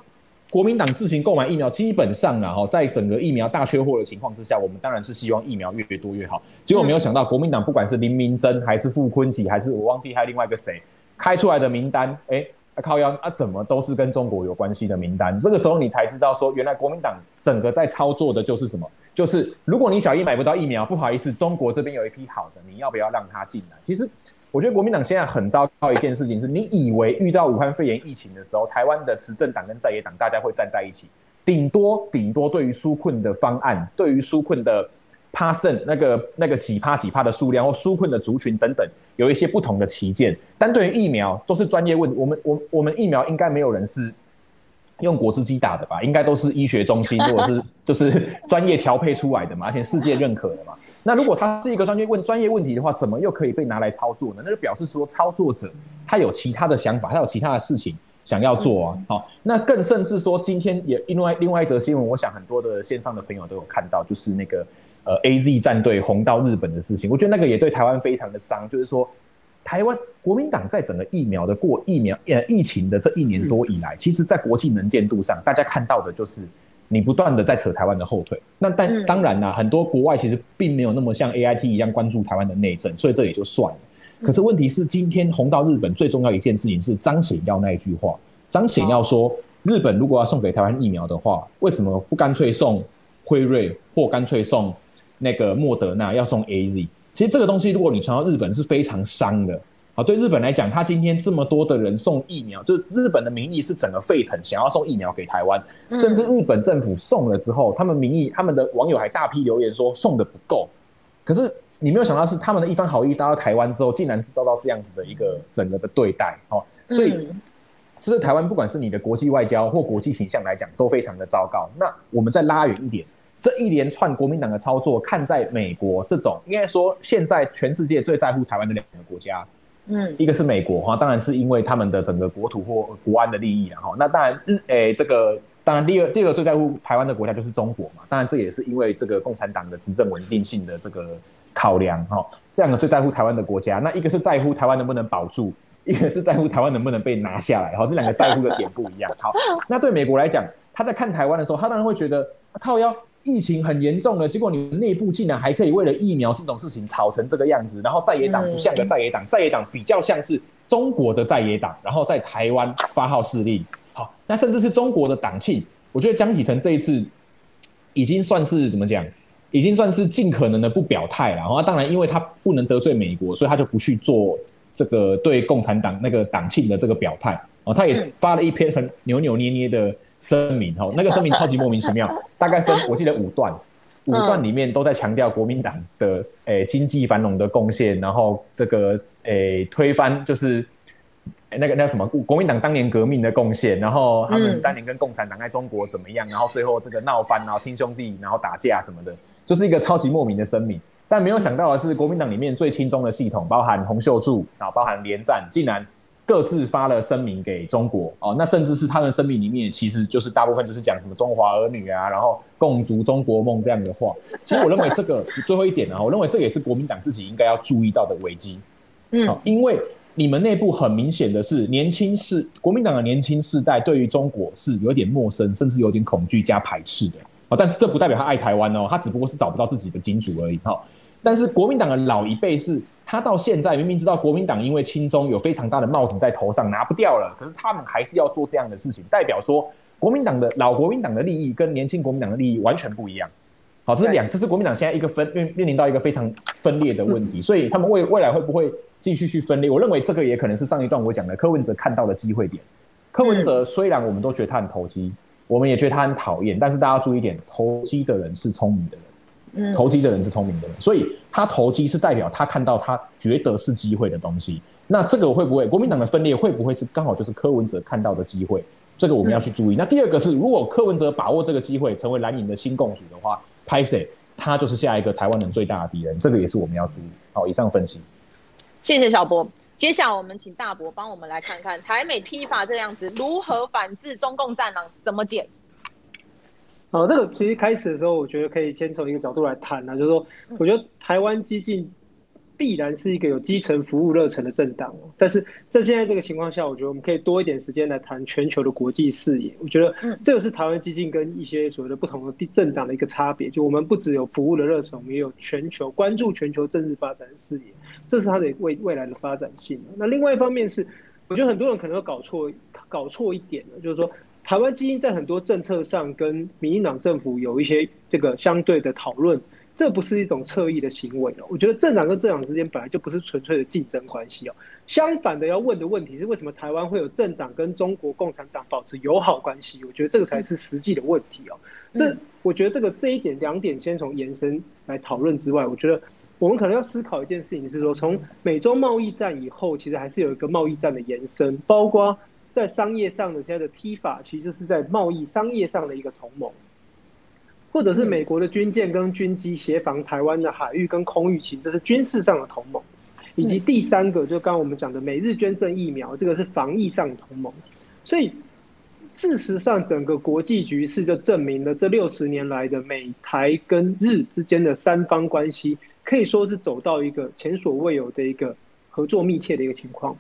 国民党自行购买疫苗，基本上啊，哈，在整个疫苗大缺货的情况之下，我们当然是希望疫苗越多越好。结果没有想到，国民党不管是林明珍，还是傅昆萁，还是我忘记还有另外一个谁开出来的名单，哎，靠腰啊，怎么都是跟中国有关系的名单？这个时候你才知道说，原来国民党整个在操作的就是什么？就是如果你小一买不到疫苗，不好意思，中国这边有一批好的，你要不要让他进来？其实。我觉得国民党现在很糟糕一件事情是，你以为遇到武汉肺炎疫情的时候，台湾的执政党跟在野党大家会站在一起，顶多顶多对于纾困的方案，对于纾困的趴剩那个那个几趴几趴的数量或纾困的族群等等，有一些不同的旗舰。但对于疫苗，都是专业问。我们我我们疫苗应该没有人是用果汁机打的吧？应该都是医学中心或者是 (laughs) 就是专业调配出来的嘛，而且世界认可的嘛。那如果他是一个专业问专业问题的话，怎么又可以被拿来操作呢？那就表示说操作者他有其他的想法，他有其他的事情想要做啊。好，那更甚至说，今天也另外另外一则新闻，我想很多的线上的朋友都有看到，就是那个呃 AZ 战队红到日本的事情。我觉得那个也对台湾非常的伤，就是说台湾国民党在整个疫苗的过疫苗呃疫情的这一年多以来，其实在国际能见度上，大家看到的就是。你不断的在扯台湾的后腿，那但当然啦，很多国外其实并没有那么像 AIT 一样关注台湾的内政，所以这也就算了。可是问题是，今天红到日本最重要一件事情是张显耀那一句话，张显耀说，日本如果要送给台湾疫苗的话，为什么不干脆送辉瑞或干脆送那个莫德纳，要送 AZ？其实这个东西，如果你传到日本是非常伤的。好，对日本来讲，他今天这么多的人送疫苗，就是日本的民意是整个沸腾，想要送疫苗给台湾，甚至日本政府送了之后，他们民意，他们的网友还大批留言说送的不够。可是你没有想到是他们的一番好意，搭到台湾之后，竟然是遭到这样子的一个整个的对待。哦，所以其实台湾不管是你的国际外交或国际形象来讲，都非常的糟糕。那我们再拉远一点，这一连串国民党的操作，看在美国这种应该说现在全世界最在乎台湾的两个国家。嗯，一个是美国哈，当然是因为他们的整个国土或国安的利益啊哈。那当然日诶、欸，这个当然第二第二个最在乎台湾的国家就是中国嘛。当然这也是因为这个共产党的执政稳定性的这个考量哈。这两个最在乎台湾的国家，那一个是在乎台湾能不能保住，一个是在乎台湾能不能被拿下来哈。这两个在乎的点不一样。好，那对美国来讲，他在看台湾的时候，他当然会觉得靠腰。疫情很严重了，结果你们内部竟然还可以为了疫苗这种事情吵成这个样子，然后在野党不像个在野党，在野党比较像是中国的在野党，然后在台湾发号施令。好，那甚至是中国的党庆，我觉得江启臣这一次已经算是怎么讲，已经算是尽可能的不表态了。然后当然，因为他不能得罪美国，所以他就不去做这个对共产党那个党庆的这个表态。哦，他也发了一篇很扭扭捏捏的。声明哦，那个声明超级莫名其妙，(laughs) 大概分我记得五段，五段里面都在强调国民党的诶、欸、经济繁荣的贡献，然后这个诶、欸、推翻就是那个那个什么国民党当年革命的贡献，然后他们当年跟共产党在中国怎么样，然后最后这个闹翻，然后亲兄弟，然后打架什么的，就是一个超级莫名的声明。但没有想到的是，国民党里面最亲中的系统，包含洪秀柱，然后包含连战，竟然。各自发了声明给中国哦，那甚至是他们声明里面，其实就是大部分就是讲什么中华儿女啊，然后共筑中国梦这样的话。其实我认为这个最后一点呢，我认为这也是国民党自己应该要注意到的危机。嗯，因为你们内部很明显的是，年轻世国民党的年轻世代对于中国是有点陌生，甚至有点恐惧加排斥的。但是这不代表他爱台湾哦，他只不过是找不到自己的金主而已。哈，但是国民党的老一辈是。他到现在明明知道国民党因为亲中有非常大的帽子在头上拿不掉了，可是他们还是要做这样的事情，代表说国民党的老国民党的利益跟年轻国民党的利益完全不一样。好，这是两，这是国民党现在一个分面面临到一个非常分裂的问题，所以他们未未来会不会继续去分裂？我认为这个也可能是上一段我讲的柯文哲看到的机会点。柯文哲虽然我们都觉得他很投机，我们也觉得他很讨厌，但是大家注意一点，投机的人是聪明的人，投机的人是聪明的人，所以他投机是代表他看到他觉得是机会的东西。那这个会不会国民党的分裂会不会是刚好就是柯文哲看到的机会？这个我们要去注意。那第二个是，如果柯文哲把握这个机会成为蓝营的新共主的话，拍谁他就是下一个台湾人最大的敌人，这个也是我们要注意。好，以上分析。谢谢小博。接下来我们请大伯帮我们来看看台美踢法这样子如何反制中共战狼，怎么解？好，这个其实开始的时候，我觉得可以先从一个角度来谈呢，就是说，我觉得台湾激进。必然是一个有基层服务热忱的政党，但是在现在这个情况下，我觉得我们可以多一点时间来谈全球的国际视野。我觉得这个是台湾激进跟一些所谓的不同的政党的一个差别，就我们不只有服务的热忱，我们也有全球关注全球政治发展的视野，这是它的未未来的发展性。那另外一方面是，我觉得很多人可能会搞错搞错一点的，就是说台湾基因在很多政策上跟民进党政府有一些这个相对的讨论。这不是一种侧翼的行为哦，我觉得政党跟政党之间本来就不是纯粹的竞争关系哦。相反的，要问的问题是为什么台湾会有政党跟中国共产党保持友好关系？我觉得这个才是实际的问题哦。这我觉得这个这一点两点先从延伸来讨论之外，我觉得我们可能要思考一件事情是说，从美洲贸易战以后，其实还是有一个贸易战的延伸，包括在商业上的现在的踢法，其实是在贸易商业上的一个同盟。或者是美国的军舰跟军机协防台湾的海域跟空域，其实这是军事上的同盟，以及第三个就刚刚我们讲的美日捐赠疫苗，这个是防疫上的同盟。所以事实上，整个国际局势就证明了这六十年来的美台跟日之间的三方关系，可以说是走到一个前所未有的一个合作密切的一个情况。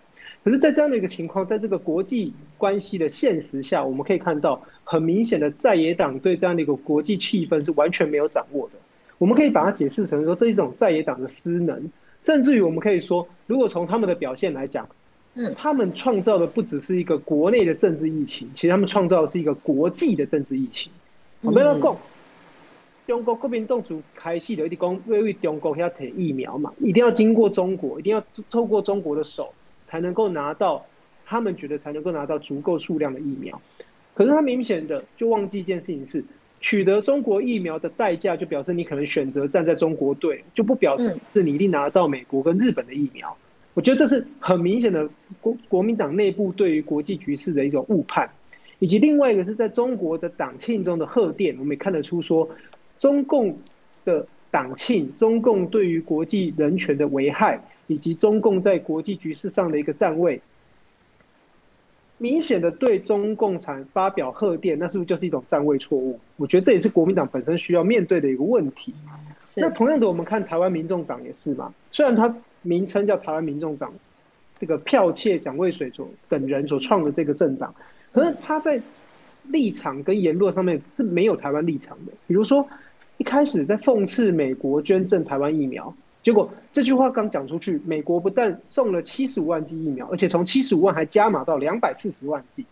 可是，在这样的一个情况，在这个国际关系的现实下，我们可以看到很明显的在野党对这样的一个国际气氛是完全没有掌握的。我们可以把它解释成说，这是一种在野党的失能，甚至于我们可以说，如果从他们的表现来讲，嗯，他们创造的不只是一个国内的政治疫情，其实他们创造的是一个国际的政治疫情。我们要讲，中国国民党主开始的一讲，因为中国要提疫苗嘛，一定要经过中国，一定要透过中国的手。才能够拿到，他们觉得才能够拿到足够数量的疫苗，可是他明显的就忘记一件事情是，取得中国疫苗的代价，就表示你可能选择站在中国队，就不表示是你一定拿到美国跟日本的疫苗。我觉得这是很明显的国国民党内部对于国际局势的一种误判，以及另外一个是在中国的党庆中的贺电，我们也看得出说，中共的党庆，中共对于国际人权的危害。以及中共在国际局势上的一个站位，明显的对中共产发表贺电，那是不是就是一种站位错误？我觉得这也是国民党本身需要面对的一个问题。那同样的，我们看台湾民众党也是嘛，虽然它名称叫台湾民众党，这个剽窃蒋渭水所等人所创的这个政党，可是他在立场跟言论上面是没有台湾立场的。比如说一开始在讽刺美国捐赠台湾疫苗。结果这句话刚讲出去，美国不但送了七十五万剂疫苗，而且从七十五万还加码到两百四十万剂。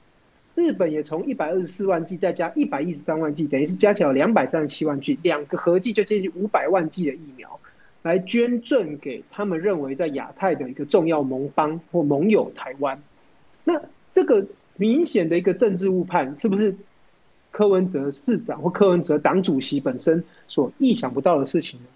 日本也从一百二十四万剂再加一百一十三万剂，等于是加起来两百三十七万剂，两个合计就接近五百万剂的疫苗，来捐赠给他们认为在亚太的一个重要盟邦或盟友台湾。那这个明显的一个政治误判，是不是柯文哲市长或柯文哲党主席本身所意想不到的事情呢？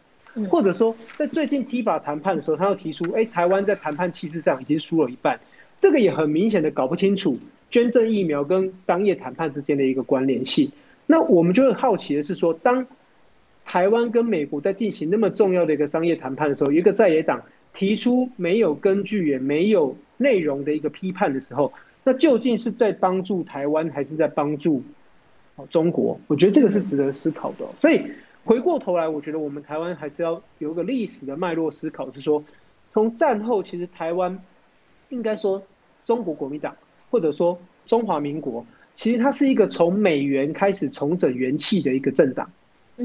或者说，在最近 TIPA 谈判的时候，他又提出，哎，台湾在谈判气势上已经输了一半，这个也很明显的搞不清楚捐赠疫苗跟商业谈判之间的一个关联性。那我们就会好奇的是说，当台湾跟美国在进行那么重要的一个商业谈判的时候，一个在野党提出没有根据也没有内容的一个批判的时候，那究竟是在帮助台湾还是在帮助中国？我觉得这个是值得思考的。所以。回过头来，我觉得我们台湾还是要有一个历史的脉络思考，是说，从战后其实台湾应该说中国国民党或者说中华民国，其实它是一个从美元开始重整元气的一个政党。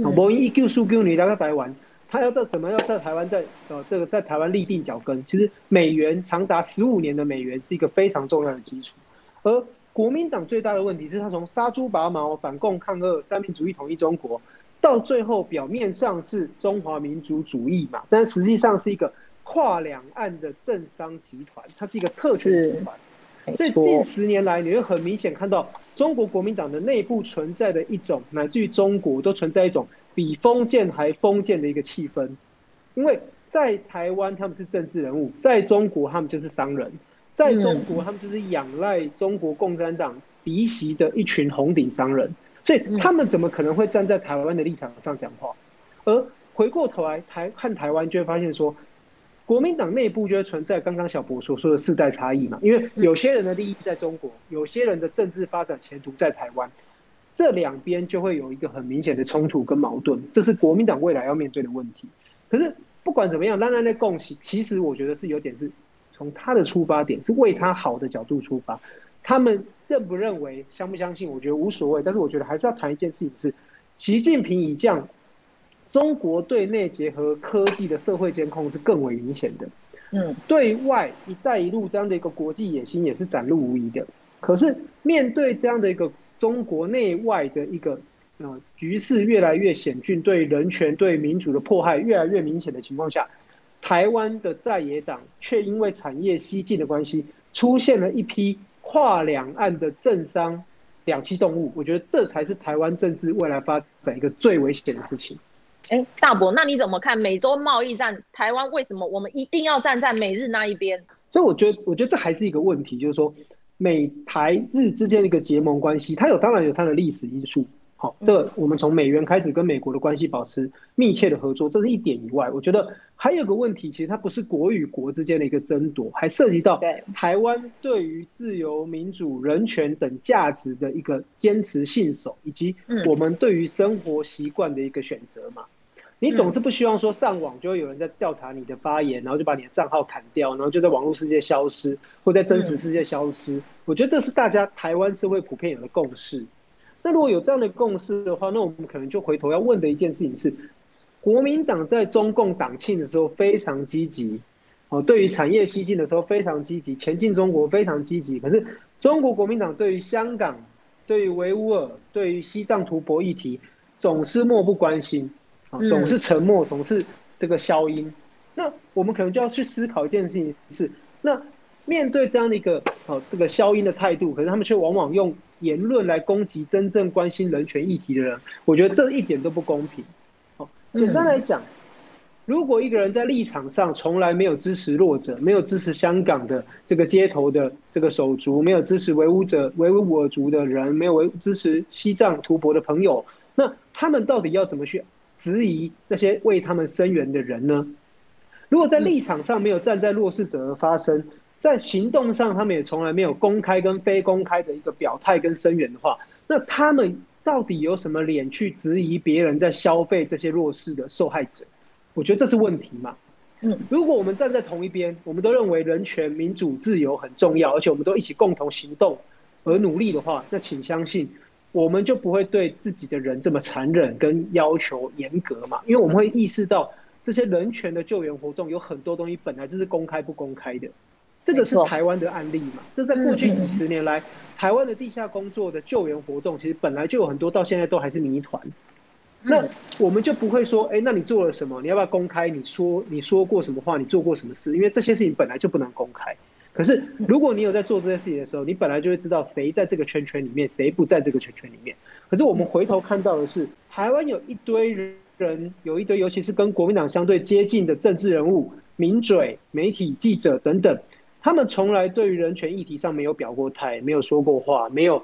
啊，某一救输 Q 你来到台湾，他要在怎么样在台湾在呃这个在台湾立定脚跟？其实美元长达十五年的美元是一个非常重要的基础。而国民党最大的问题是，他从杀猪拔毛、反共抗俄、三民主义统一中国。到最后表面上是中华民族主义嘛，但实际上是一个跨两岸的政商集团，它是一个特权集团。所以近十年来，你会很明显看到中国国民党的内部存在的一种，乃至于中国都存在一种比封建还封建的一个气氛。因为在台湾他们是政治人物，在中国他们就是商人，在中国他们就是仰赖中国共产党鼻息的一群红顶商人。所以他们怎么可能会站在台湾的立场上讲话？而回过头来台看台湾，就会发现说。国民党内部就会存在刚刚小博所说的世代差异嘛，因为有些人的利益在中国，有些人的政治发展前途在台湾，这两边就会有一个很明显的冲突跟矛盾，这是国民党未来要面对的问题。可是不管怎么样，让人家共识，其实我觉得是有点是从他的出发点是为他好的角度出发，他们认不认为、相不相信，我觉得无所谓。但是我觉得还是要谈一件事情是，习近平已降。中国对内结合科技的社会监控是更为明显的，嗯，对外“一带一路”这样的一个国际野心也是展露无遗的。可是面对这样的一个中国内外的一个呃局势越来越险峻，对人权、对民主的迫害越来越明显的情况下，台湾的在野党却因为产业西进的关系，出现了一批跨两岸的政商两栖动物。我觉得这才是台湾政治未来发展一个最危险的事情。哎，大伯，那你怎么看美洲贸易战？台湾为什么我们一定要站在美日那一边？所以我觉得，我觉得这还是一个问题，就是说美台日之间的一个结盟关系，它有当然有它的历史因素。好，这我们从美元开始跟美国的关系保持密切的合作，这是一点以外，我觉得还有个问题，其实它不是国与国之间的一个争夺，还涉及到台湾对于自由、民主、人权等价值的一个坚持信守，以及我们对于生活习惯的一个选择嘛。你总是不希望说上网就会有人在调查你的发言，然后就把你的账号砍掉，然后就在网络世界消失，或在真实世界消失。我觉得这是大家台湾社会普遍有的共识。那如果有这样的共识的话，那我们可能就回头要问的一件事情是：国民党在中共党庆的时候非常积极，哦，对于产业西进的时候非常积极，前进中国非常积极。可是中国国民党对于香港、对于维吾尔、对于西藏图博议题，总是漠不关心，啊，总是沉默，总是这个消音。那我们可能就要去思考一件事情是：那面对这样的一个哦这个消音的态度，可是他们却往往用。言论来攻击真正关心人权议题的人，我觉得这一点都不公平。好，简单来讲，如果一个人在立场上从来没有支持弱者，没有支持香港的这个街头的这个手足，没有支持维吾者、维吾尔族的人，没有维支持西藏图博的朋友，那他们到底要怎么去质疑那些为他们声援的人呢？如果在立场上没有站在弱势者而发声，在行动上，他们也从来没有公开跟非公开的一个表态跟声援的话，那他们到底有什么脸去质疑别人在消费这些弱势的受害者？我觉得这是问题嘛。嗯，如果我们站在同一边，我们都认为人权、民主、自由很重要，而且我们都一起共同行动而努力的话，那请相信，我们就不会对自己的人这么残忍跟要求严格嘛。因为我们会意识到，这些人权的救援活动有很多东西本来就是公开不公开的。这个是台湾的案例嘛？这在过去几十年来，台湾的地下工作的救援活动，其实本来就有很多，到现在都还是谜团。那我们就不会说，哎，那你做了什么？你要不要公开？你说你说过什么话？你做过什么事？因为这些事情本来就不能公开。可是如果你有在做这些事情的时候，你本来就会知道谁在这个圈圈里面，谁不在这个圈圈里面。可是我们回头看到的是，台湾有一堆人，有一堆，尤其是跟国民党相对接近的政治人物、名嘴、媒体记者等等。他们从来对于人权议题上没有表过态，没有说过话，没有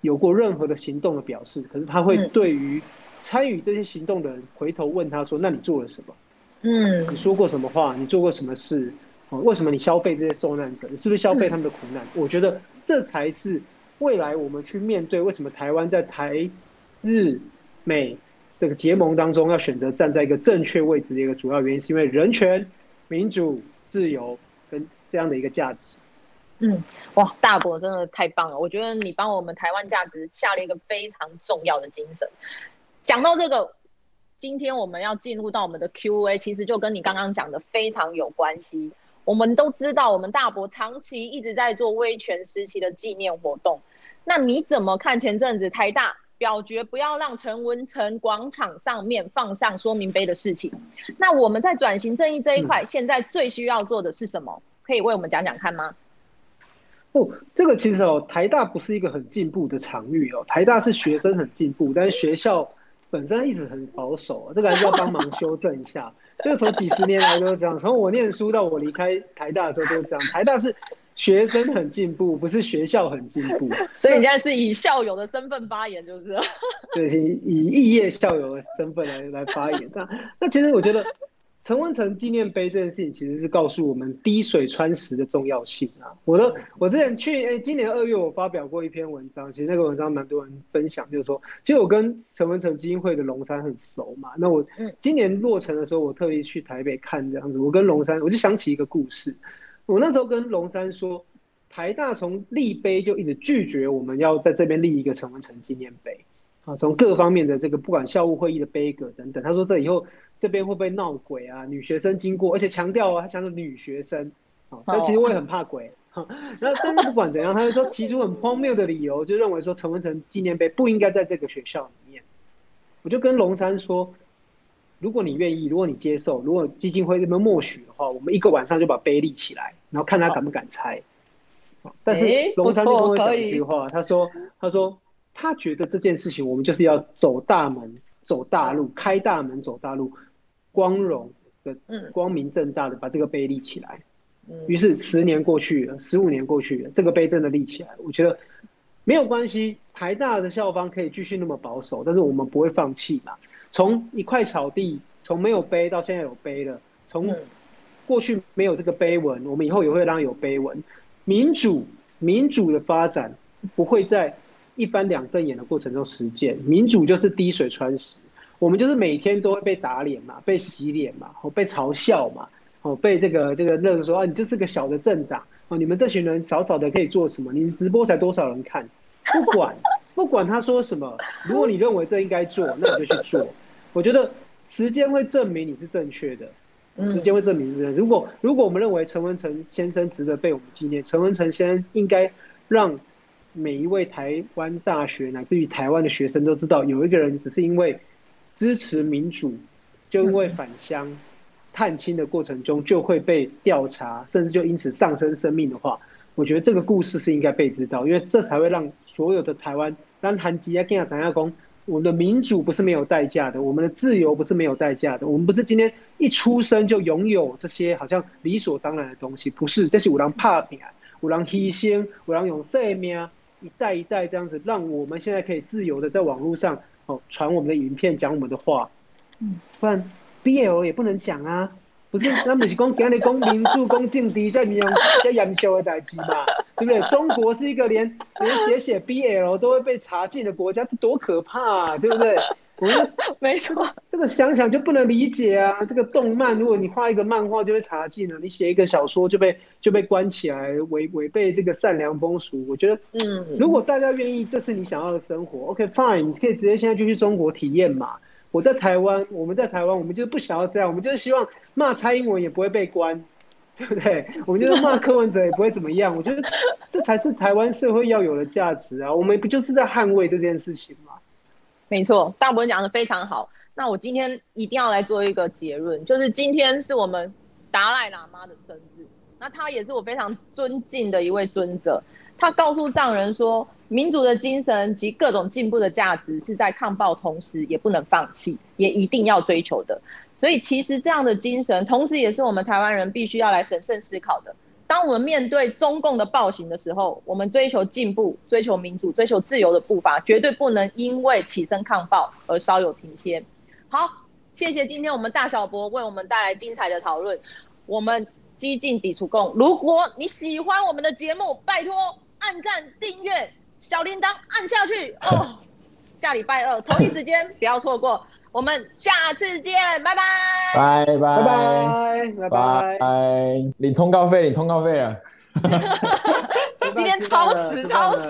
有过任何的行动的表示。可是他会对于参与这些行动的人回头问他说：“那你做了什么？嗯，你说过什么话？你做过什么事？为什么你消费这些受难者？你是不是消费他们的苦难？”我觉得这才是未来我们去面对为什么台湾在台日美这个结盟当中要选择站在一个正确位置的一个主要原因，是因为人权、民主、自由跟。这样的一个价值，嗯，哇，大伯真的太棒了！我觉得你帮我们台湾价值下了一个非常重要的精神。讲到这个，今天我们要进入到我们的 Q&A，其实就跟你刚刚讲的非常有关系。我们都知道，我们大伯长期一直在做威权时期的纪念活动。那你怎么看前阵子台大表决不要让陈文成广场上面放上说明碑的事情。那我们在转型正义这一块，嗯、现在最需要做的是什么？可以为我们讲讲看吗？哦，这个其实哦，台大不是一个很进步的场域哦，台大是学生很进步，(laughs) 但是学校本身一直很保守，这个还是要帮忙修正一下。(laughs) 就从几十年来都是这样，从我念书到我离开台大的时候都是这样。台大是学生很进步，不是学校很进步。所以你现在是以校友的身份发言，就是？对，以异业校友的身份来来发言。那那其实我觉得。陈文成纪念碑这件事情，其实是告诉我们滴水穿石的重要性啊！我的，我之前去，哎，今年二月我发表过一篇文章，其实那个文章蛮多人分享，就是说，其实我跟陈文成基金会的龙山很熟嘛。那我今年落成的时候，我特意去台北看这样子。我跟龙山，我就想起一个故事。我那时候跟龙山说，台大从立碑就一直拒绝我们要在这边立一个陈文成纪念碑啊，从各方面的这个不管校务会议的杯格等等，他说这以后。这边会不会闹鬼啊？女学生经过，而且强调啊，他强调女学生，啊，但其实我也很怕鬼，哈。然后，但是不管怎样，他就说提出很荒谬的理由，就认为说陈文成纪念碑不应该在这个学校里面。我就跟龙山说，如果你愿意，如果你接受，如果基金会这边默许的话，我们一个晚上就把碑立起来，然后看他敢不敢拆。但是龙山就跟我讲一句话，他说，他说他觉得这件事情我们就是要走大门，走大路，开大门，走大路。光荣的，光明正大的把这个碑立起来。于是十年过去了，十五年过去了，这个碑真的立起来。我觉得没有关系，台大的校方可以继续那么保守，但是我们不会放弃嘛。从一块草地，从没有碑到现在有碑了，从过去没有这个碑文，我们以后也会让有碑文。民主，民主的发展不会在一翻两瞪眼的过程中实践，民主就是滴水穿石。我们就是每天都会被打脸嘛，被洗脸嘛，哦，被嘲笑嘛，哦，被这个这个认说啊，你就是个小的政党哦，你们这群人少少的可以做什么？你直播才多少人看？不管 (laughs) 不管他说什么，如果你认为这应该做，那你就去做。我觉得时间会证明你是正确的，时间会证明是。如果如果我们认为陈文成先生值得被我们纪念，陈文成先生应该让每一位台湾大学乃至于台湾的学生都知道，有一个人只是因为。支持民主，就因为返乡探亲的过程中就会被调查，甚至就因此丧生生命的话，我觉得这个故事是应该被知道，因为这才会让所有的台湾让韩吉亚跟亚长亚公，我们的民主不是没有代价的，我们的自由不是没有代价的，我们不是今天一出生就拥有这些好像理所当然的东西，不是，这是有人打拼，有人牺牲，有人用生命，一代一代这样子，让我们现在可以自由的在网络上。传我们的影片，讲我们的话，嗯，不然 BL 也不能讲啊，不是？那不是讲讲你讲民主、讲政敌，在民在研究的代志嘛，(laughs) 对不对？中国是一个连连写写 BL 都会被查禁的国家，这多可怕啊，对不对？(laughs) 没错，这个想想就不能理解啊。这个动漫，如果你画一个漫画就被查禁了，你写一个小说就被就被关起来，违违背这个善良风俗。我觉得，嗯，如果大家愿意，这是你想要的生活，OK fine，你可以直接现在就去中国体验嘛。我在台湾，我们在台湾，我们就不想要这样，我们就是希望骂蔡英文也不会被关，(laughs) 对不对？我们就是骂柯文哲也不会怎么样。我觉得这才是台湾社会要有的价值啊。我们不就是在捍卫这件事情吗？没错，大伯讲的非常好。那我今天一定要来做一个结论，就是今天是我们达赖喇嘛的生日。那他也是我非常尊敬的一位尊者。他告诉藏人说，民族的精神及各种进步的价值是在抗暴同时也不能放弃，也一定要追求的。所以，其实这样的精神，同时也是我们台湾人必须要来审慎思考的。当我们面对中共的暴行的时候，我们追求进步、追求民主、追求自由的步伐，绝对不能因为起身抗暴而稍有停歇。好，谢谢今天我们大小博为我们带来精彩的讨论。我们激进抵触共，如果你喜欢我们的节目，拜托按赞、订阅、小铃铛按下去哦。下礼拜二同一时间不要错过。我们下次见，拜拜，拜拜。拜拜。拜拜，领通告费，领通告费啊！(laughs) 今天超时超时。